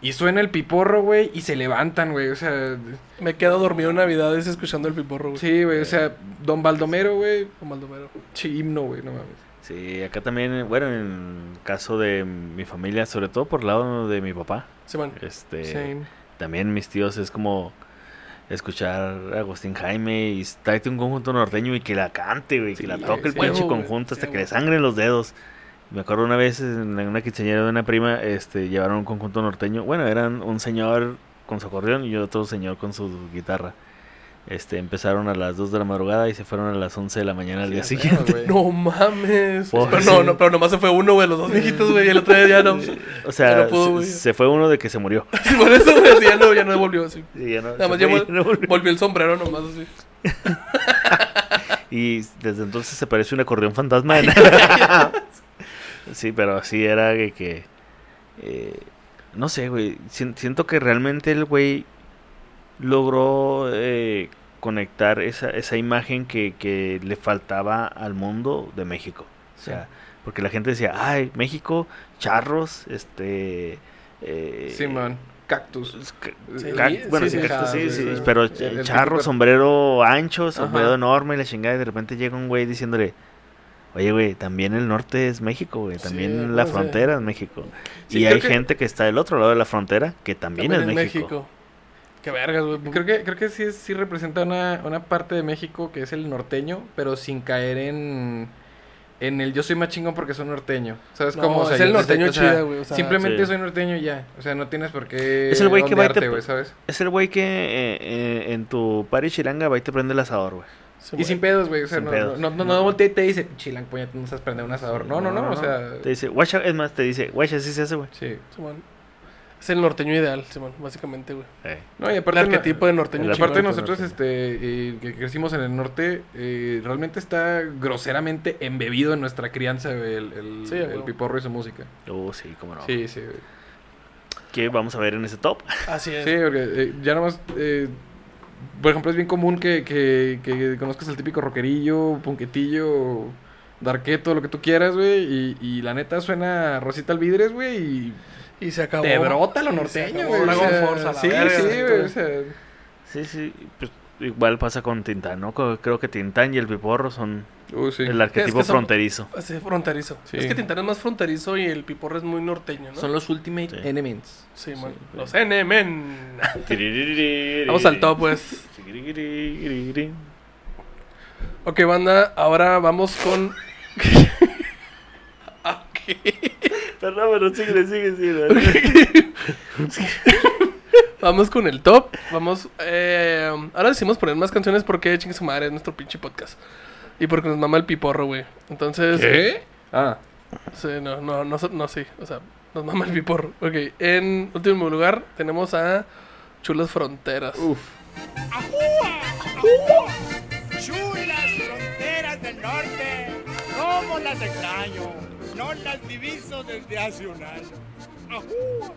Y suena el piporro, güey, y se levantan, güey. O sea, Me quedo dormido en Navidades escuchando el piporro, güey. sí, güey. O sea, Don Baldomero, güey. Con Baldomero. Sí, himno, güey, no mames. Sí, acá también, bueno, en caso de mi familia, sobre todo por el lado de mi papá, Simón. este, Sí. también mis tíos es como escuchar a Agustín Jaime y tráete un conjunto norteño y que la cante, güey, que la Sí, toque el sí, pinche conjunto hasta Sí, que le sangren los dedos. Me acuerdo una vez en una quinceañera de una prima, este, llevaron un conjunto norteño. Bueno, eran un señor con su acordeón y otro señor con su guitarra. Este, empezaron a las 2 de la madrugada y se fueron a las 11 de la mañana al día Sí, siguiente. No mames. Oh, pero sí. no, no, pero nomás se fue uno, güey, los dos viejitos, güey, y el otro día ya no. O sea, Ya no pudo, se- fue uno de que se murió. Sí, por eso, güey, así ya no, ya no devolvió así. Ya no- Nada más ya vol- volvió. volvió el sombrero nomás así. Y desde entonces se parece un acordeón fantasma. sí, pero sí era de que... eh, no sé, güey. sien- siento que realmente el güey logró eh, conectar esa, esa imagen que, que le faltaba al mundo de México. O sea, porque la gente decía, ay, México, charros, este... eh, Sí, man. Cactus. es que- Sí, ca- sí, bueno, sí, cactus, sí, pero El- charro, sombrero ancho, sombrero Ajá. enorme y la chingada, y de repente llega un güey diciéndole, oye, güey, también el norte es México, güey, Sí, también la frontera es México. sí, y hay que- gente que está del otro lado de la frontera que también, También es en México. Qué vergas, güey. Creo que, creo que sí, es- sí representa una, una parte de México que es el norteño, pero sin caer en, en el yo soy más chingón porque soy norteño. ¿Sabes No, cómo? O sea, es el norteño o sea, chida, güey, o sea, simplemente sí. soy norteño y ya. O sea, no tienes por qué. Es el güey que va y te- ¿sabes? Es el güey que eh, eh, en tu party chiranga va y te prende el asador, güey. Sí, Y sin pedos, güey. O sea, Sin no, pedos. no, no, no, no voltea y te dice, chilang, puñet, no sabes prender un asador. No, no, no, o sea. Te dice, guacha, es más, te dice, guacha, así se hace, güey. Sí. Simón. Es el norteño ideal, Simón, básicamente, güey. Eh, No, y El aparte. no- arquetipo de norteño el chingón. Aparte chingón, nosotros, este, eh, que crecimos en el norte, eh, realmente está groseramente embebido en nuestra crianza güey, el, el, Sí, el piporro y su música. Oh, sí, cómo no. Sí, sí, güey. ¿Qué vamos a ver en ese top? Así es. Sí, porque eh, ya nomás, eh, por ejemplo, es bien común que, que, que conozcas el típico rockerillo, punquetillo, darqueto, lo que tú quieras, güey, y, y la neta suena Rosita Alvidres, güey, y Y se acabó. te brota lo norteño, güey. Dragon Force a la sí, verga, sí, güey, todo. o sea, Sí, sí, pues igual pasa con Tintán, ¿no? Creo que Tintán y el Piporro son uh, sí. el arquetipo Es que son- fronterizo. Así es fronterizo. Sí. Es que Tintán es más fronterizo y el piporro es muy norteño, ¿no? Son los Ultimate Sí. Enemies. Sí, man. Sí. Los N-Men. Vamos al top, pues. Ok, banda, ahora vamos con. Perdón, pero sigue, sigue, sigue. Vamos con el top. Vamos. eh, ahora decimos poner más canciones porque chingue su madre es nuestro pinche podcast. Y porque nos mama el piporro, güey. Entonces. ¿Qué? Ah. Sí, no, no, no, no, sí. O sea, nos mama el piporro. Ok, en último lugar tenemos a Chulas Fronteras. Uf. Chulas fronteras del norte, ¿cómo las extraño? No las diviso desde hace un año. ¡Ajú!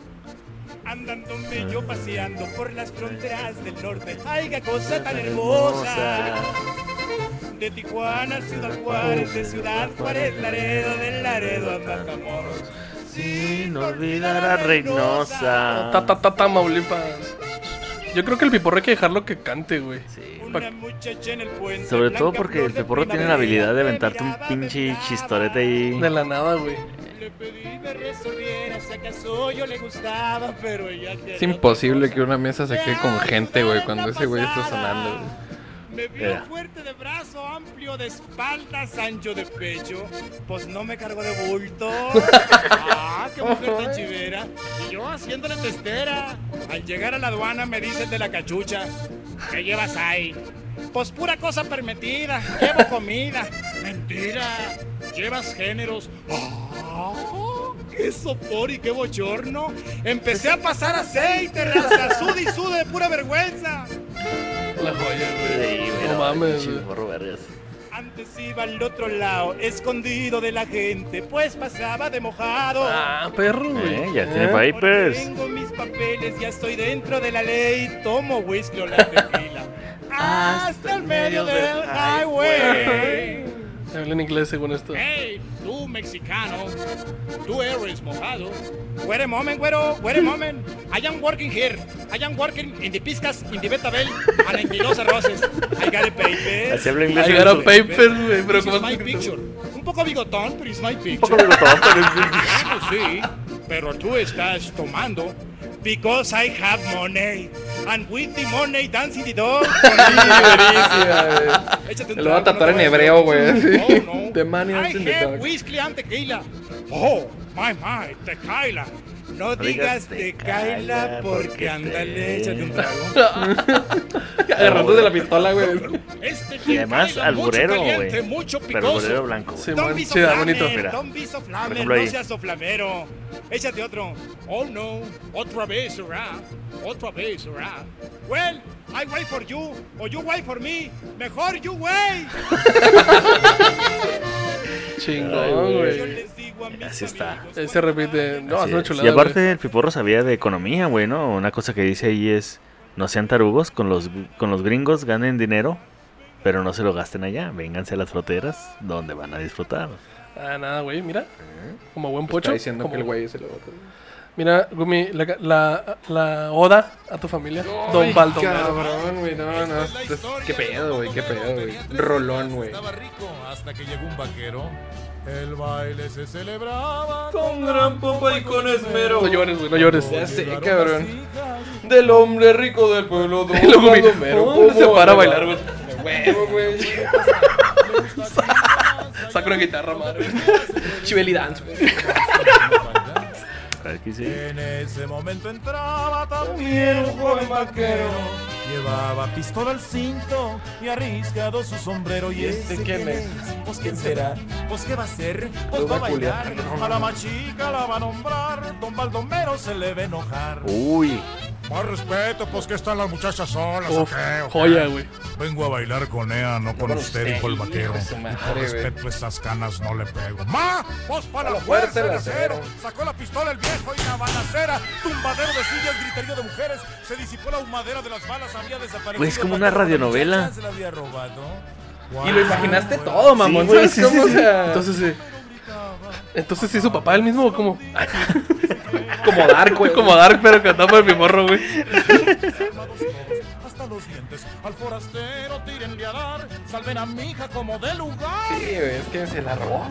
Andándome yo paseando por las fronteras del norte. ¡Ay, qué cosa tan hermosa! De Tijuana a Ciudad Juárez, de Ciudad Juárez, Laredo, del Laredo a Matamoros. Sin olvidar a Reynosa. Ta, ta, ta, Tamaulipas. Yo creo que el piporro hay que dejarlo que cante, güey. Sí. Una muchacha en el puente. Sobre todo porque el Piporro tiene la habilidad de aventarte un pinche chistorete ahí. De la nada, güey. Le pedí me resolviera si acaso yo le gustaba, pero ella Es imposible que una mesa se quede con gente, güey, cuando ese güey está sonando, güey. Me vio fuerte de Brazo amplio de espaldas, ancho de pecho. Pues no me cargo de bulto. Ah, qué mujer tan chivera. Y yo haciéndole testera. Al llegar a la aduana me dicen de la cachucha. ¿Qué llevas ahí? Pues pura cosa permitida. Llevo comida. Mentira. Llevas géneros. Ah, ¡Qué sopor y qué bochorno! Empecé a pasar aceite, raza, sude y sude de pura vergüenza. La joya, güey. Sí, No mames, güey. Antes iba al otro lado, escondido de la gente, pues pasaba de mojado. Ah, perro, güey. Eh, ya tiene Porque papers. Tengo mis papeles, ya estoy dentro de la ley. Tomo whisky o la tequila. Hasta el medio del highway. Habla en inglés según esto. Hey, tú mexicano, tú eres mojado. Wait a moment, güero, wait a moment. I am working here. I am working in the Piscas, in the Betabel, and in the Los Arroces. I got a paper. Así habla inglés. I got a papers, güey. Pero my picture. Un poco bigotón, pero es my Un picture. poco bigotón, pero es- Bueno, sí, pero tú estás tomando. Because I have money. And with the money dancing the dog. Échate un Lo va a tatuar no en hebreo, güey. Oh, no. The money dancing the dog. whiskey and tequila. Oh, my, my, tequila. No digas tequila tequila porque ándale, te- échate un trago. Agarrándose la pistola, güey. Este Y además, alburero, güey. Pero bolero blanco. Sí, man. Sí, flamer, bonito. Mira. don't be so flamer, no seas soflamero. Échate otro. Oh no, otra vez, hurrah. Otra vez, hurrah. Well, I wait for you, or you wait for me. Mejor you wait. Chingón, Yo güey. Así está. Él se repite. No, Así es una chulada. Y aparte, güey. el Piporro sabía de economía, güey, ¿no? Una cosa que dice ahí es: no sean tarugos con los, con los gringos, ganen dinero, pero no se lo gasten allá. Vénganse a las fronteras donde van a disfrutar. Ah, nada, güey, mira. ¿Eh? Como buen Está pocho. diciendo como- que el güey se lo va a Mira, Gumi, la, la, la oda a tu familia. Don Baldomero. Cabrón, güey, no, no. es- Qué pedo, güey, qué pedo, güey. Rolón, güey. Estaba rico hasta que llegó un vaquero. El baile se celebraba Con gran pompa y con esmero. No llores, güey, no llores. Ya sé, cabrón. Del hombre rico del pueblo, don Y luego. ¿cómo se para a bailar, güey? Huevo, güey. Saca una guitarra, madre. Chibeli dance, güey. Claro que sí. En ese momento entraba también un joven vaquero. Llevaba pistola al cinto y arriscado su sombrero. ¿Y este ese quién es? Pues quién será? Pues qué va a hacer? Pues va a va a bailar. culiar. A la machica la va a nombrar. Don Baldomero se le ve enojar. Uy, Más respeto, pues que están las muchachas solas. Uf, ¿o qué? ¿O qué? joya, güey. Vengo a bailar con ella, no con usted, dijo el vaquero. de por respeto a esas canas no le pego. ¡Ma! ¡Vos para A la la fuerza el acero! Sacó la pistola el viejo y la balacera. Tumbadero de sillas, griterío de mujeres. Se disipó la humadera de las balas, había desaparecido. Güey, es como una radionovela. Se la había robado. Y lo imaginaste todo, mamón. Sí, güey, ¿Sabes sí, cómo? sí, O sí. sea, Entonces, sí. Entonces, ¿sí su papá el mismo o cómo? como Dark, güey. Como Dark, pero cantado por mi morro, güey. Al forastero tírenle a dar. Salven a mi hija como de lugar. Sí, es que se la robó.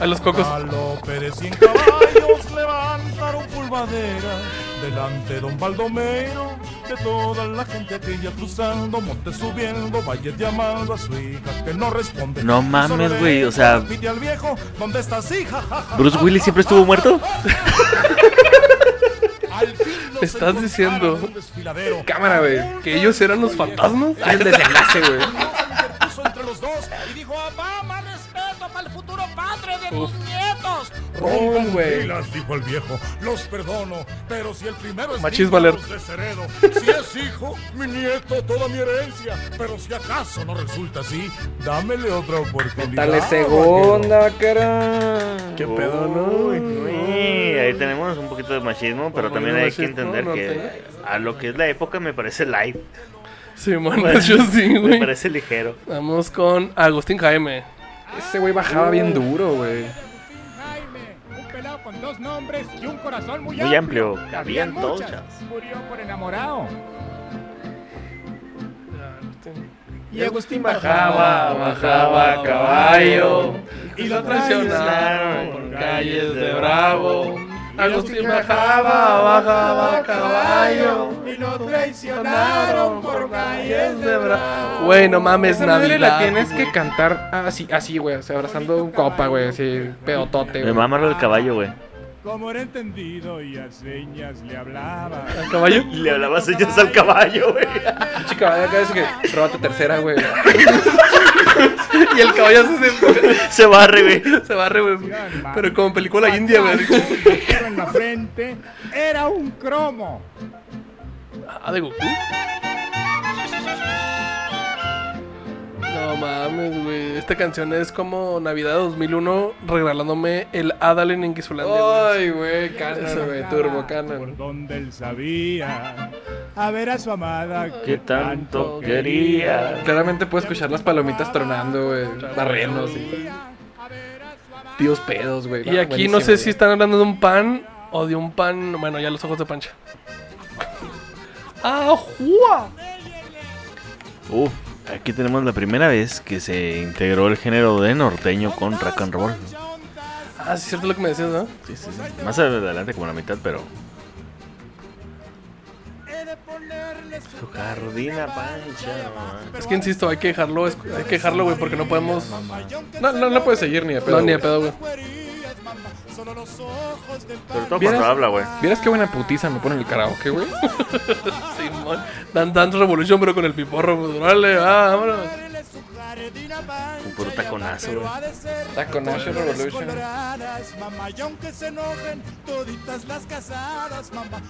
A los cocos. Galope de cien caballos levantaron pulvadera delante don Baldomero de toda la gente aquella cruzando montes subiendo valles llamando a su hija que no responde No mames, güey, o sea- al viejo ¿dónde estás hija? Ja, ja, ¿Bruce Willis siempre estuvo muerto? Al fin ¿Estás diciendo en un desfiladero. Cámara, güey. que ellos eran los fantasmas. El desenlace, güey. entre los dos y dijo papá más respeto para el futuro padre de Ron, güey. Pilas, dijo el viejo, los perdono, pero si el primero es alert. los desheredo. Si es hijo, mi nieto, toda mi herencia. Pero si acaso no resulta así, dámele otra oportunidad. Dale segunda, cara. Qué pedo, ¿no? Uy, ahí tenemos un poquito de machismo, pero también hay que entender no que a lo que es la época me parece light, Sí, bueno, yo sí, me güey. parece ligero. Vamos con Agustín Jaime. Ese güey bajaba bien duro, güey. Con dos nombres y un corazón muy, Muy amplio, Habían cabían todos, muchas. chavos. Murió por enamorado. Y Agustín bajaba, bajaba a caballo. Y lo traicionaron por calles de Bravo. Agustín bajaba, bajaba a caballo. y lo traicionaron por calles de Bravo. Güey, no mames, Esa madre la Navidad. tienes que cantar así, así, güey. O sea, abrazando un copa, güey. Así, pedotote, Me mama lo del caballo, güey. Como era entendido y a señas le hablaba. ¿Al caballo? Le hablaba señas al caballo, güey. Pinche caballo acá dice que róbate tercera, güey. Y el caballo se, Se barre, güey. se barre, güey. Pero como película india, güey. en la frente era un cromo. Ah, de Goku. No mames, güey. Esta canción es como Navidad 2001 regalándome el Adal en Inquisulandia, güey. Ay, güey, canon, güey. Turbo canon. Por donde él sabía a ver a su amada ¿Qué tanto quería? Claramente puedes escuchar las palomitas tronando, güey. Barriendo, así. Tíos pedos, güey. Y aquí no sé si están hablando de un pan o de un pan. Bueno, ya los ojos de pancha. ¡Ah, ¡Ajua! Uf, aquí tenemos la primera vez que se integró el género de norteño con rock and roll. Ah, sí, es cierto lo que me decías, ¿no? Sí, sí, sí. Más adelante como la mitad, pero... Su jardina pancha. Es que insisto, hay que dejarlo, hay que dejarlo, güey, porque no podemos. No, no, no puedes seguir ni de pedo. No, ni a pedo, güey. Sobre todo cuando habla, güey. ¿Vieras qué buena putiza me pone el karaoke, güey? Simón. Dan Dance Revolution, pero con el piporro, pues, órale, ah, vámonos. Un puro taconazo, güey. Taco National Revolution.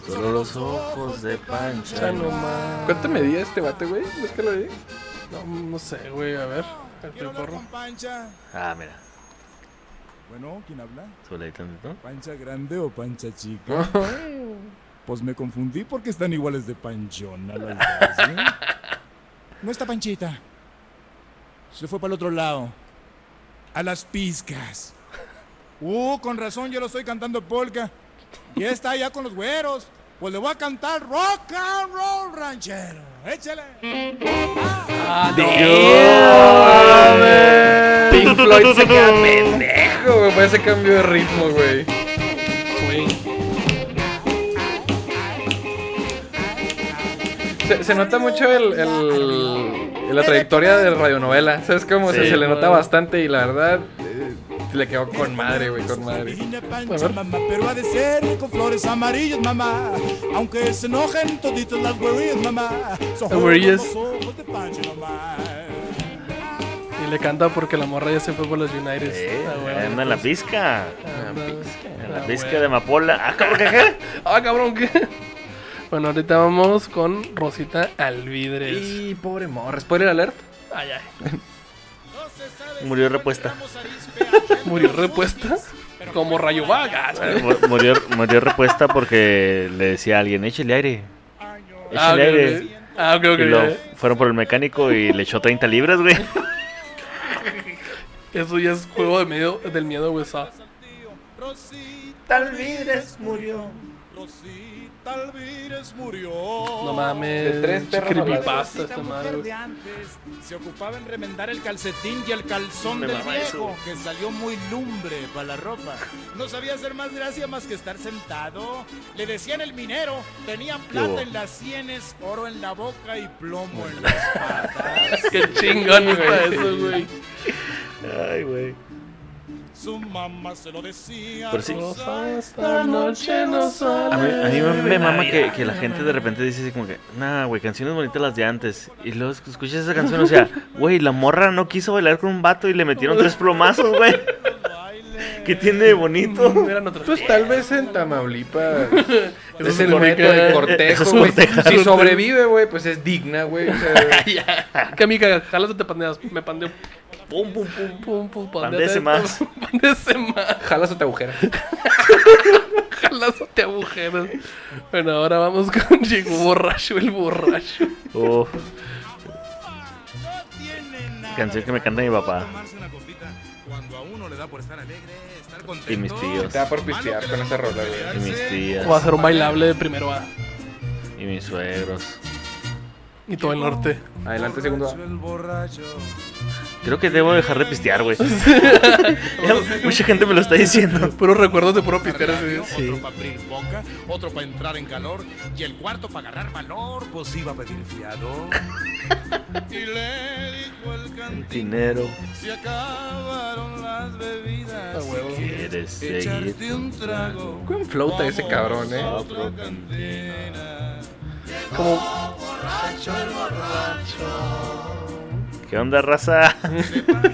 Solo los ojos de pancha. Ya no más. ¿Cuánto medía este bate, güey? ¿Ves que lo vi? No, no sé, güey, a ver. El piporro. Ah, mira. Bueno, ¿quién habla? ¿Pancha grande o pancha chica? Pues me confundí porque están iguales de panchona las dos, ¿eh? No está Panchita. Se fue para el otro lado. A las pizcas. Uh, con razón yo lo estoy cantando polka. Y está allá con los güeros. Pues le voy a cantar rock and roll ranchero. Échale. Pink Floyd se queda pendejo, güey, por ese cambio de ritmo, güey. Güey. Se, se nota mucho el, el- la trayectoria de radionovela. ¿Sabes cómo? O sea, Sí, se le nota bastante y la verdad eh, le quedó con madre, güey, con madre. Mamá, pero ha de ser con flores amarillas, mamá. Aunque se enojen toditas las güerillas, mamá. Son ojos de pancha, mamá. Le canta porque la morra ya se fue por los United. Eh, Ah, güey. anda en la pizca. Anda. En la Ah, pizca güey. de amapola. Ah, cabrón, ¿qué, qué? Ah, cabrón, ¿qué? Bueno, ahorita vamos con Rosita Alvidres. Y pobre morra. Spoiler alert. Ay, ay. Murió repuesta. Murió repuesta como rayo vagas. Mu- Murió, murió repuesta porque le decía a alguien, échale aire. Ah, Échale ok, aire. ok. Ah, ok, ok. Y lo fueron por el mecánico y le echó 30 libras, güey. Eso ya es juego de medio, del miedo, güey. Tal Vidres murió. Alvírez murió. No mames. De tres perros creepypasta Esta madre. de antes se ocupaba en remendar el calcetín y el calzón Me del viejo, eso. que salió muy lumbre para la ropa. No sabía hacer más gracia más que estar sentado. Le decían el minero, tenían hubo? plata en las sienes, oro en la boca y plomo en las patas. Qué chingón está eso, güey. Ay, güey. Su mamá se lo decía. Pero sí. Esta noche no sale. A mí, a mí me, me mama que, que la gente de repente dice así como que, nah, güey, canciones bonitas las de antes. Y luego esc- escuchas esa canción, o sea, güey, la morra no quiso bailar con un vato y le metieron tres plomazos, güey. ¿Qué tiene de bonito? Otros Pues tal vez en Tamaulipas. Eso es el método de eso cortejo, es güey. Si sobrevive, güey, pues es digna, güey. O sea, Que amiga, jalas o te pandeas. Me pandeo. Pum, pum, pum, pum, pum. Pandece más. Pandece más. jalas o te agujera. Jalas o te agujeros. Bueno, ahora vamos con Llegó borracho el borracho. Nada canción que me canta mi papá. cuando a uno le da por estar alegre. Y mis tíos. Te da por pistear con esa rola, güey. Y mis tías. O hacer un bailable de primero A. Y mis suegros. Y todo el norte. Adelante, segundo. A. El borracho Creo que debo dejar de pistear, güey. Mucha gente me lo está diciendo. Puros recuerdos de puro pistear. Sí. Otro para abrir boca, otro para entrar en calor y el cuarto para agarrar valor, pues iba a pedir fiado. y le dijo el cantinero, Dinero. se acabaron las bebidas. A huevo. ¿Quieres seguir? Echarte un trago. ¿Cómo flauta ese cabrón, eh? Otra cantina. Como ¿Qué onda, raza?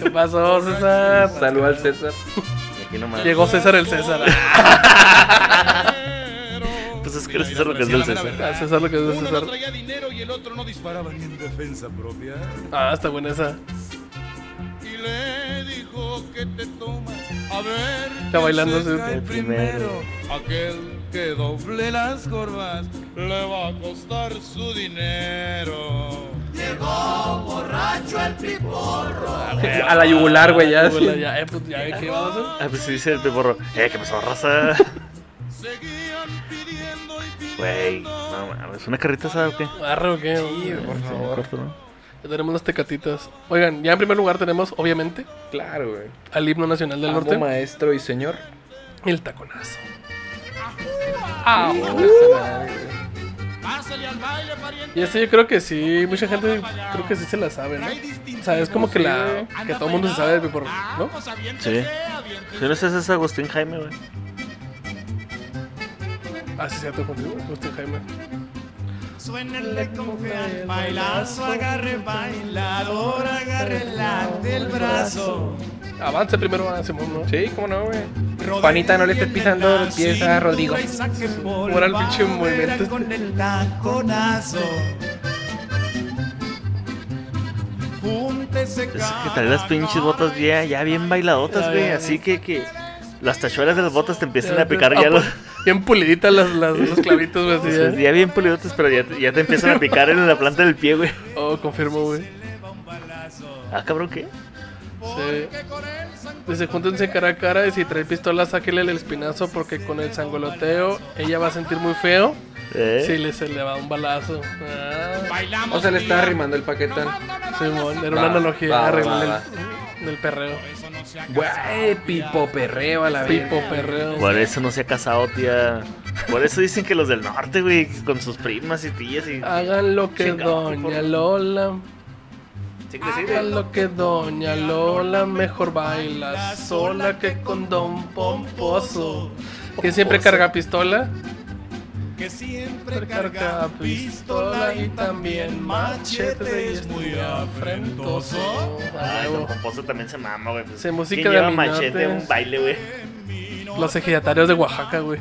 ¿Qué pasó, César? Salud al César. Aquí nomás. Llegó César el César. Pues es que el César lo que es del César. Ah, César lo que es de Uno no César. traía dinero y el otro no disparaba ni en defensa propia. Ah, está buena esa. Y le dijo que te tomas. A ver. Está bailando el primero. Aquel que doble las corvas le va a costar su dinero. A la yugular, güey, ya. La- ya, eh, pues, ya, ¿qué vamos a hacer? Ah, pues sí dice el peporro. Eh, ¿qué pasó, raza? Seguían pidiendo y pidiendo. Güey, no mames. ¿Una carrita o qué? ¿Arre o qué? Sí, por favor. Corto, ¿no? Ya tenemos las tecatitas. Oigan, ya en primer lugar tenemos, obviamente, Claro, güey. al himno nacional del Amo, norte. maestro y señor. El taconazo. Pariente. Y este yo creo que sí, mucha gente creo que sí se la sabe, ¿no? O sea, es como que la que todo el mundo se sabe por, ¿no? Sí. Si no ese es Agustín Jaime, güey. Ah, sí, cierto contigo, Agustín Jaime. Suénenle con fe al bailazo, agarre bailador, agarre la del brazo. Avance primero a Simón, ¿no? Sí, cómo no, güey. Juanita, no le estés pisando los pies a Rodrigo. Ahora el pinche movimiento. Con el taconazo. Es que trae las pinches botas ya, ya bien bailadotas, güey. Así que, que las tachuelas de las botas te empiezan a picar ah, ya los... Bien puliditas las, las, los clavitos, güey, así pues, ya. Ya bien pulidotas, pero ya, te- ya te empiezan a picar en la planta del pie, güey. Oh, confirmo, güey. Ah, cabrón, ¿qué? Sí. Dice, júntense cara a cara y si trae pistola, sáquele el espinazo porque con el sangoloteo ella va a sentir muy feo ¿Eh? si le, se le va un balazo. Ah, O sea, le está arrimando el paquetón. Simón, era Va, una analogía va, del perreo. Güey, pipo perreo a la vez. Pipo perreo. Por eso no se ha casado, tía. Por eso dicen que los del norte, güey, con sus primas y tías y... Hagan lo que Chingado, Doña por- Lola. Hagan lo que Doña Lola mejor baila sola que con Don Pomposo. Que siempre carga pistola. Que siempre Carga pistola y también machete es muy afrentoso. Ah, Ay. Don Pomposo también se mama, güey. Pues, Sí, música ¿quién de lleva machete un baile, güey? Los ejidatarios de Oaxaca, güey.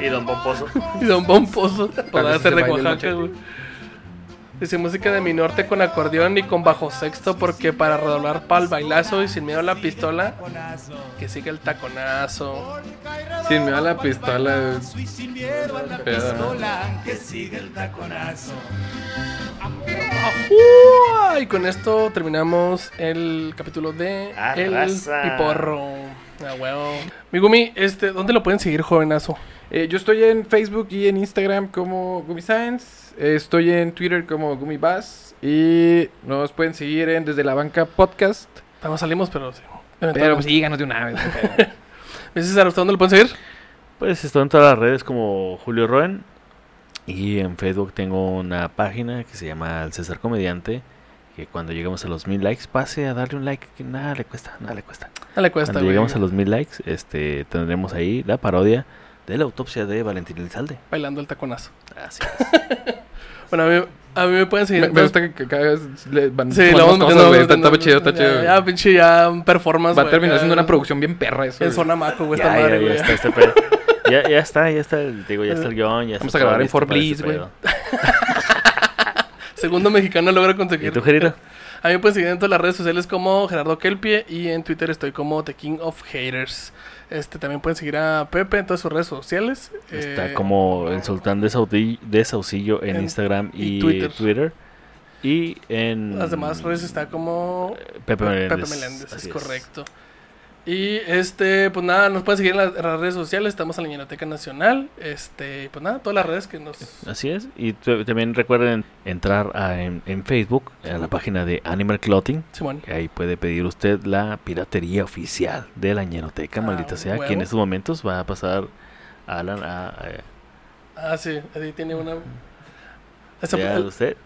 y Don Pomposo. Y Don Pomposo. Podrá se ser de Oaxaca, güey. Dice música de mi norte con acordeón y con bajo sexto porque para redoblar pa'l bailazo y sin miedo a la pistola, que siga el taconazo. Sin miedo a la pistola. y sin miedo a la Pedo, ¿no? pistola. Que siga el taconazo. Y con esto terminamos el capítulo de El. Piporro. Ah, huevo. Mi Gumi, este, ¿dónde lo pueden seguir, jovenazo? Eh, yo estoy en Facebook y en Instagram como Gumi Science. Eh, estoy en Twitter como Gumi Bass. Y nos pueden seguir en Desde la Banca Podcast. No salimos, pero sí. Pero pues síganos de una vez. ¿Me dices, César, ¿dónde lo pueden seguir? Pues estoy en todas las redes como Julio Roen. Y en Facebook tengo una página que se llama El César Comediante. Que cuando lleguemos a los mil likes, pase a darle un like. Que nada le cuesta, nada le cuesta. No le cuesta, Cuando güey. lleguemos a los mil likes, este, tendremos ahí la parodia de la autopsia de Valentín Elizalde. Bailando el taconazo. Así es. Bueno, a mí, a mí me pueden seguir. me, gusta que, que cada vez le van Sí, vamos cosas, güey. Está, está chido, está ya, chido. Ya, pinche, ya performance. Va a terminar siendo una producción bien perra eso. En güey. zona maco, güey, esta ya, madre, ya güey. está este pedo. Ya, ya está, ya está, el- digo, ya está el guion. Ya Vamos a grabar en listo For para Bliss, este güey. Segundo mexicano logra ¿Y conseguir. tú, Gerito? A mí me pueden seguir en todas las redes sociales como Gerardo Kelpie y en Twitter estoy como The King of Haters. Este también pueden seguir a Pepe en todas sus redes sociales. Está Eh, como el sultán de, Saudi- de Saucillo en, en- Instagram y y, Twitter. Twitter. Y en Las demás redes está como Pepe Meléndez. Pepe Meléndez, es correcto. Y este, pues nada, nos pueden seguir en las, en las redes sociales, estamos en la Ñeroteca Nacional. Este, pues nada, todas las redes que nos. Así es. Y también recuerden entrar a- en, en Facebook, a la página de Animal Clothing. Simón. que Ahí puede pedir usted la piratería oficial de la ñeroteca, Ah, maldita sea, que huevo. en estos momentos va a pasar Alan a... a- Ah, sí, ahí tiene una. Esa- vea usted.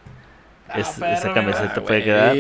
Ah, Es- esa camiseta puede quedar.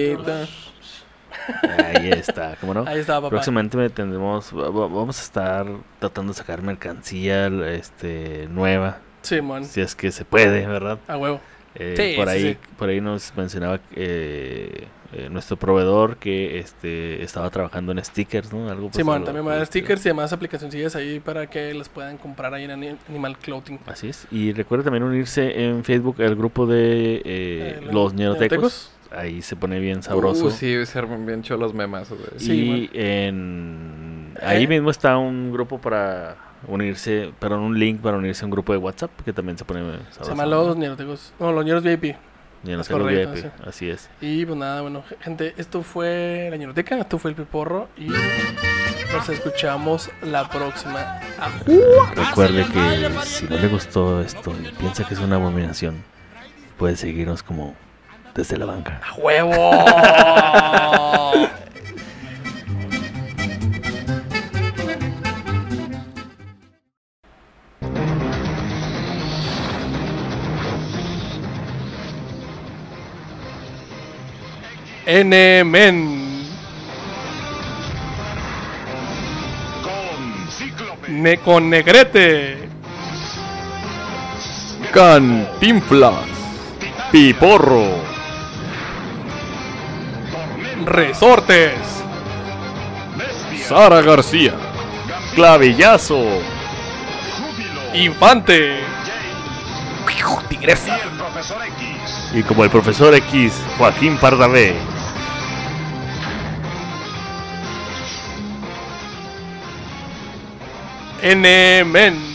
Ahí está, ¿cómo no? Ahí está, papá. Próximamente tendremos, va- va- vamos a estar tratando de sacar mercancía este, nueva, Simón. si es que se puede, ¿verdad? A huevo. Eh, Sí, por sí, ahí, sí. por ahí nos mencionaba eh, eh, nuestro proveedor que este estaba trabajando en stickers, ¿no? Algo pues, Simón, algo también va a estilo. stickers y demás aplicacioncillas ahí para que las puedan comprar ahí en Ani- Animal Clothing. Así es. Y recuerda también unirse en Facebook al grupo de eh, Eh, los ñerotecos. Ahí se pone bien sabroso. Uh, sí, se arman bien cholos memas. Sí, y en ahí Eh. mismo está un grupo para unirse, perdón, un link para unirse a un grupo de WhatsApp que también se pone sabroso. Se llama Los Ñerotecos. No, Los Ñeros VIP. Ñerotecos correcto, VIP, sí. Así es. Y pues nada, bueno, gente, esto fue la Ñeroteca, esto fue el Piporro y nos escuchamos la próxima. Recuerde que si no le gustó esto y piensa que es una abominación, puede seguirnos como desde la banca. ¡A huevo! N-Men. Con. Ne con Negrete. Cantinflas. Piporro. Resortes. Sara García. Clavillazo. Júbilo. Infante. X. Y como el profesor X, Joaquín Pardavé. N-Men.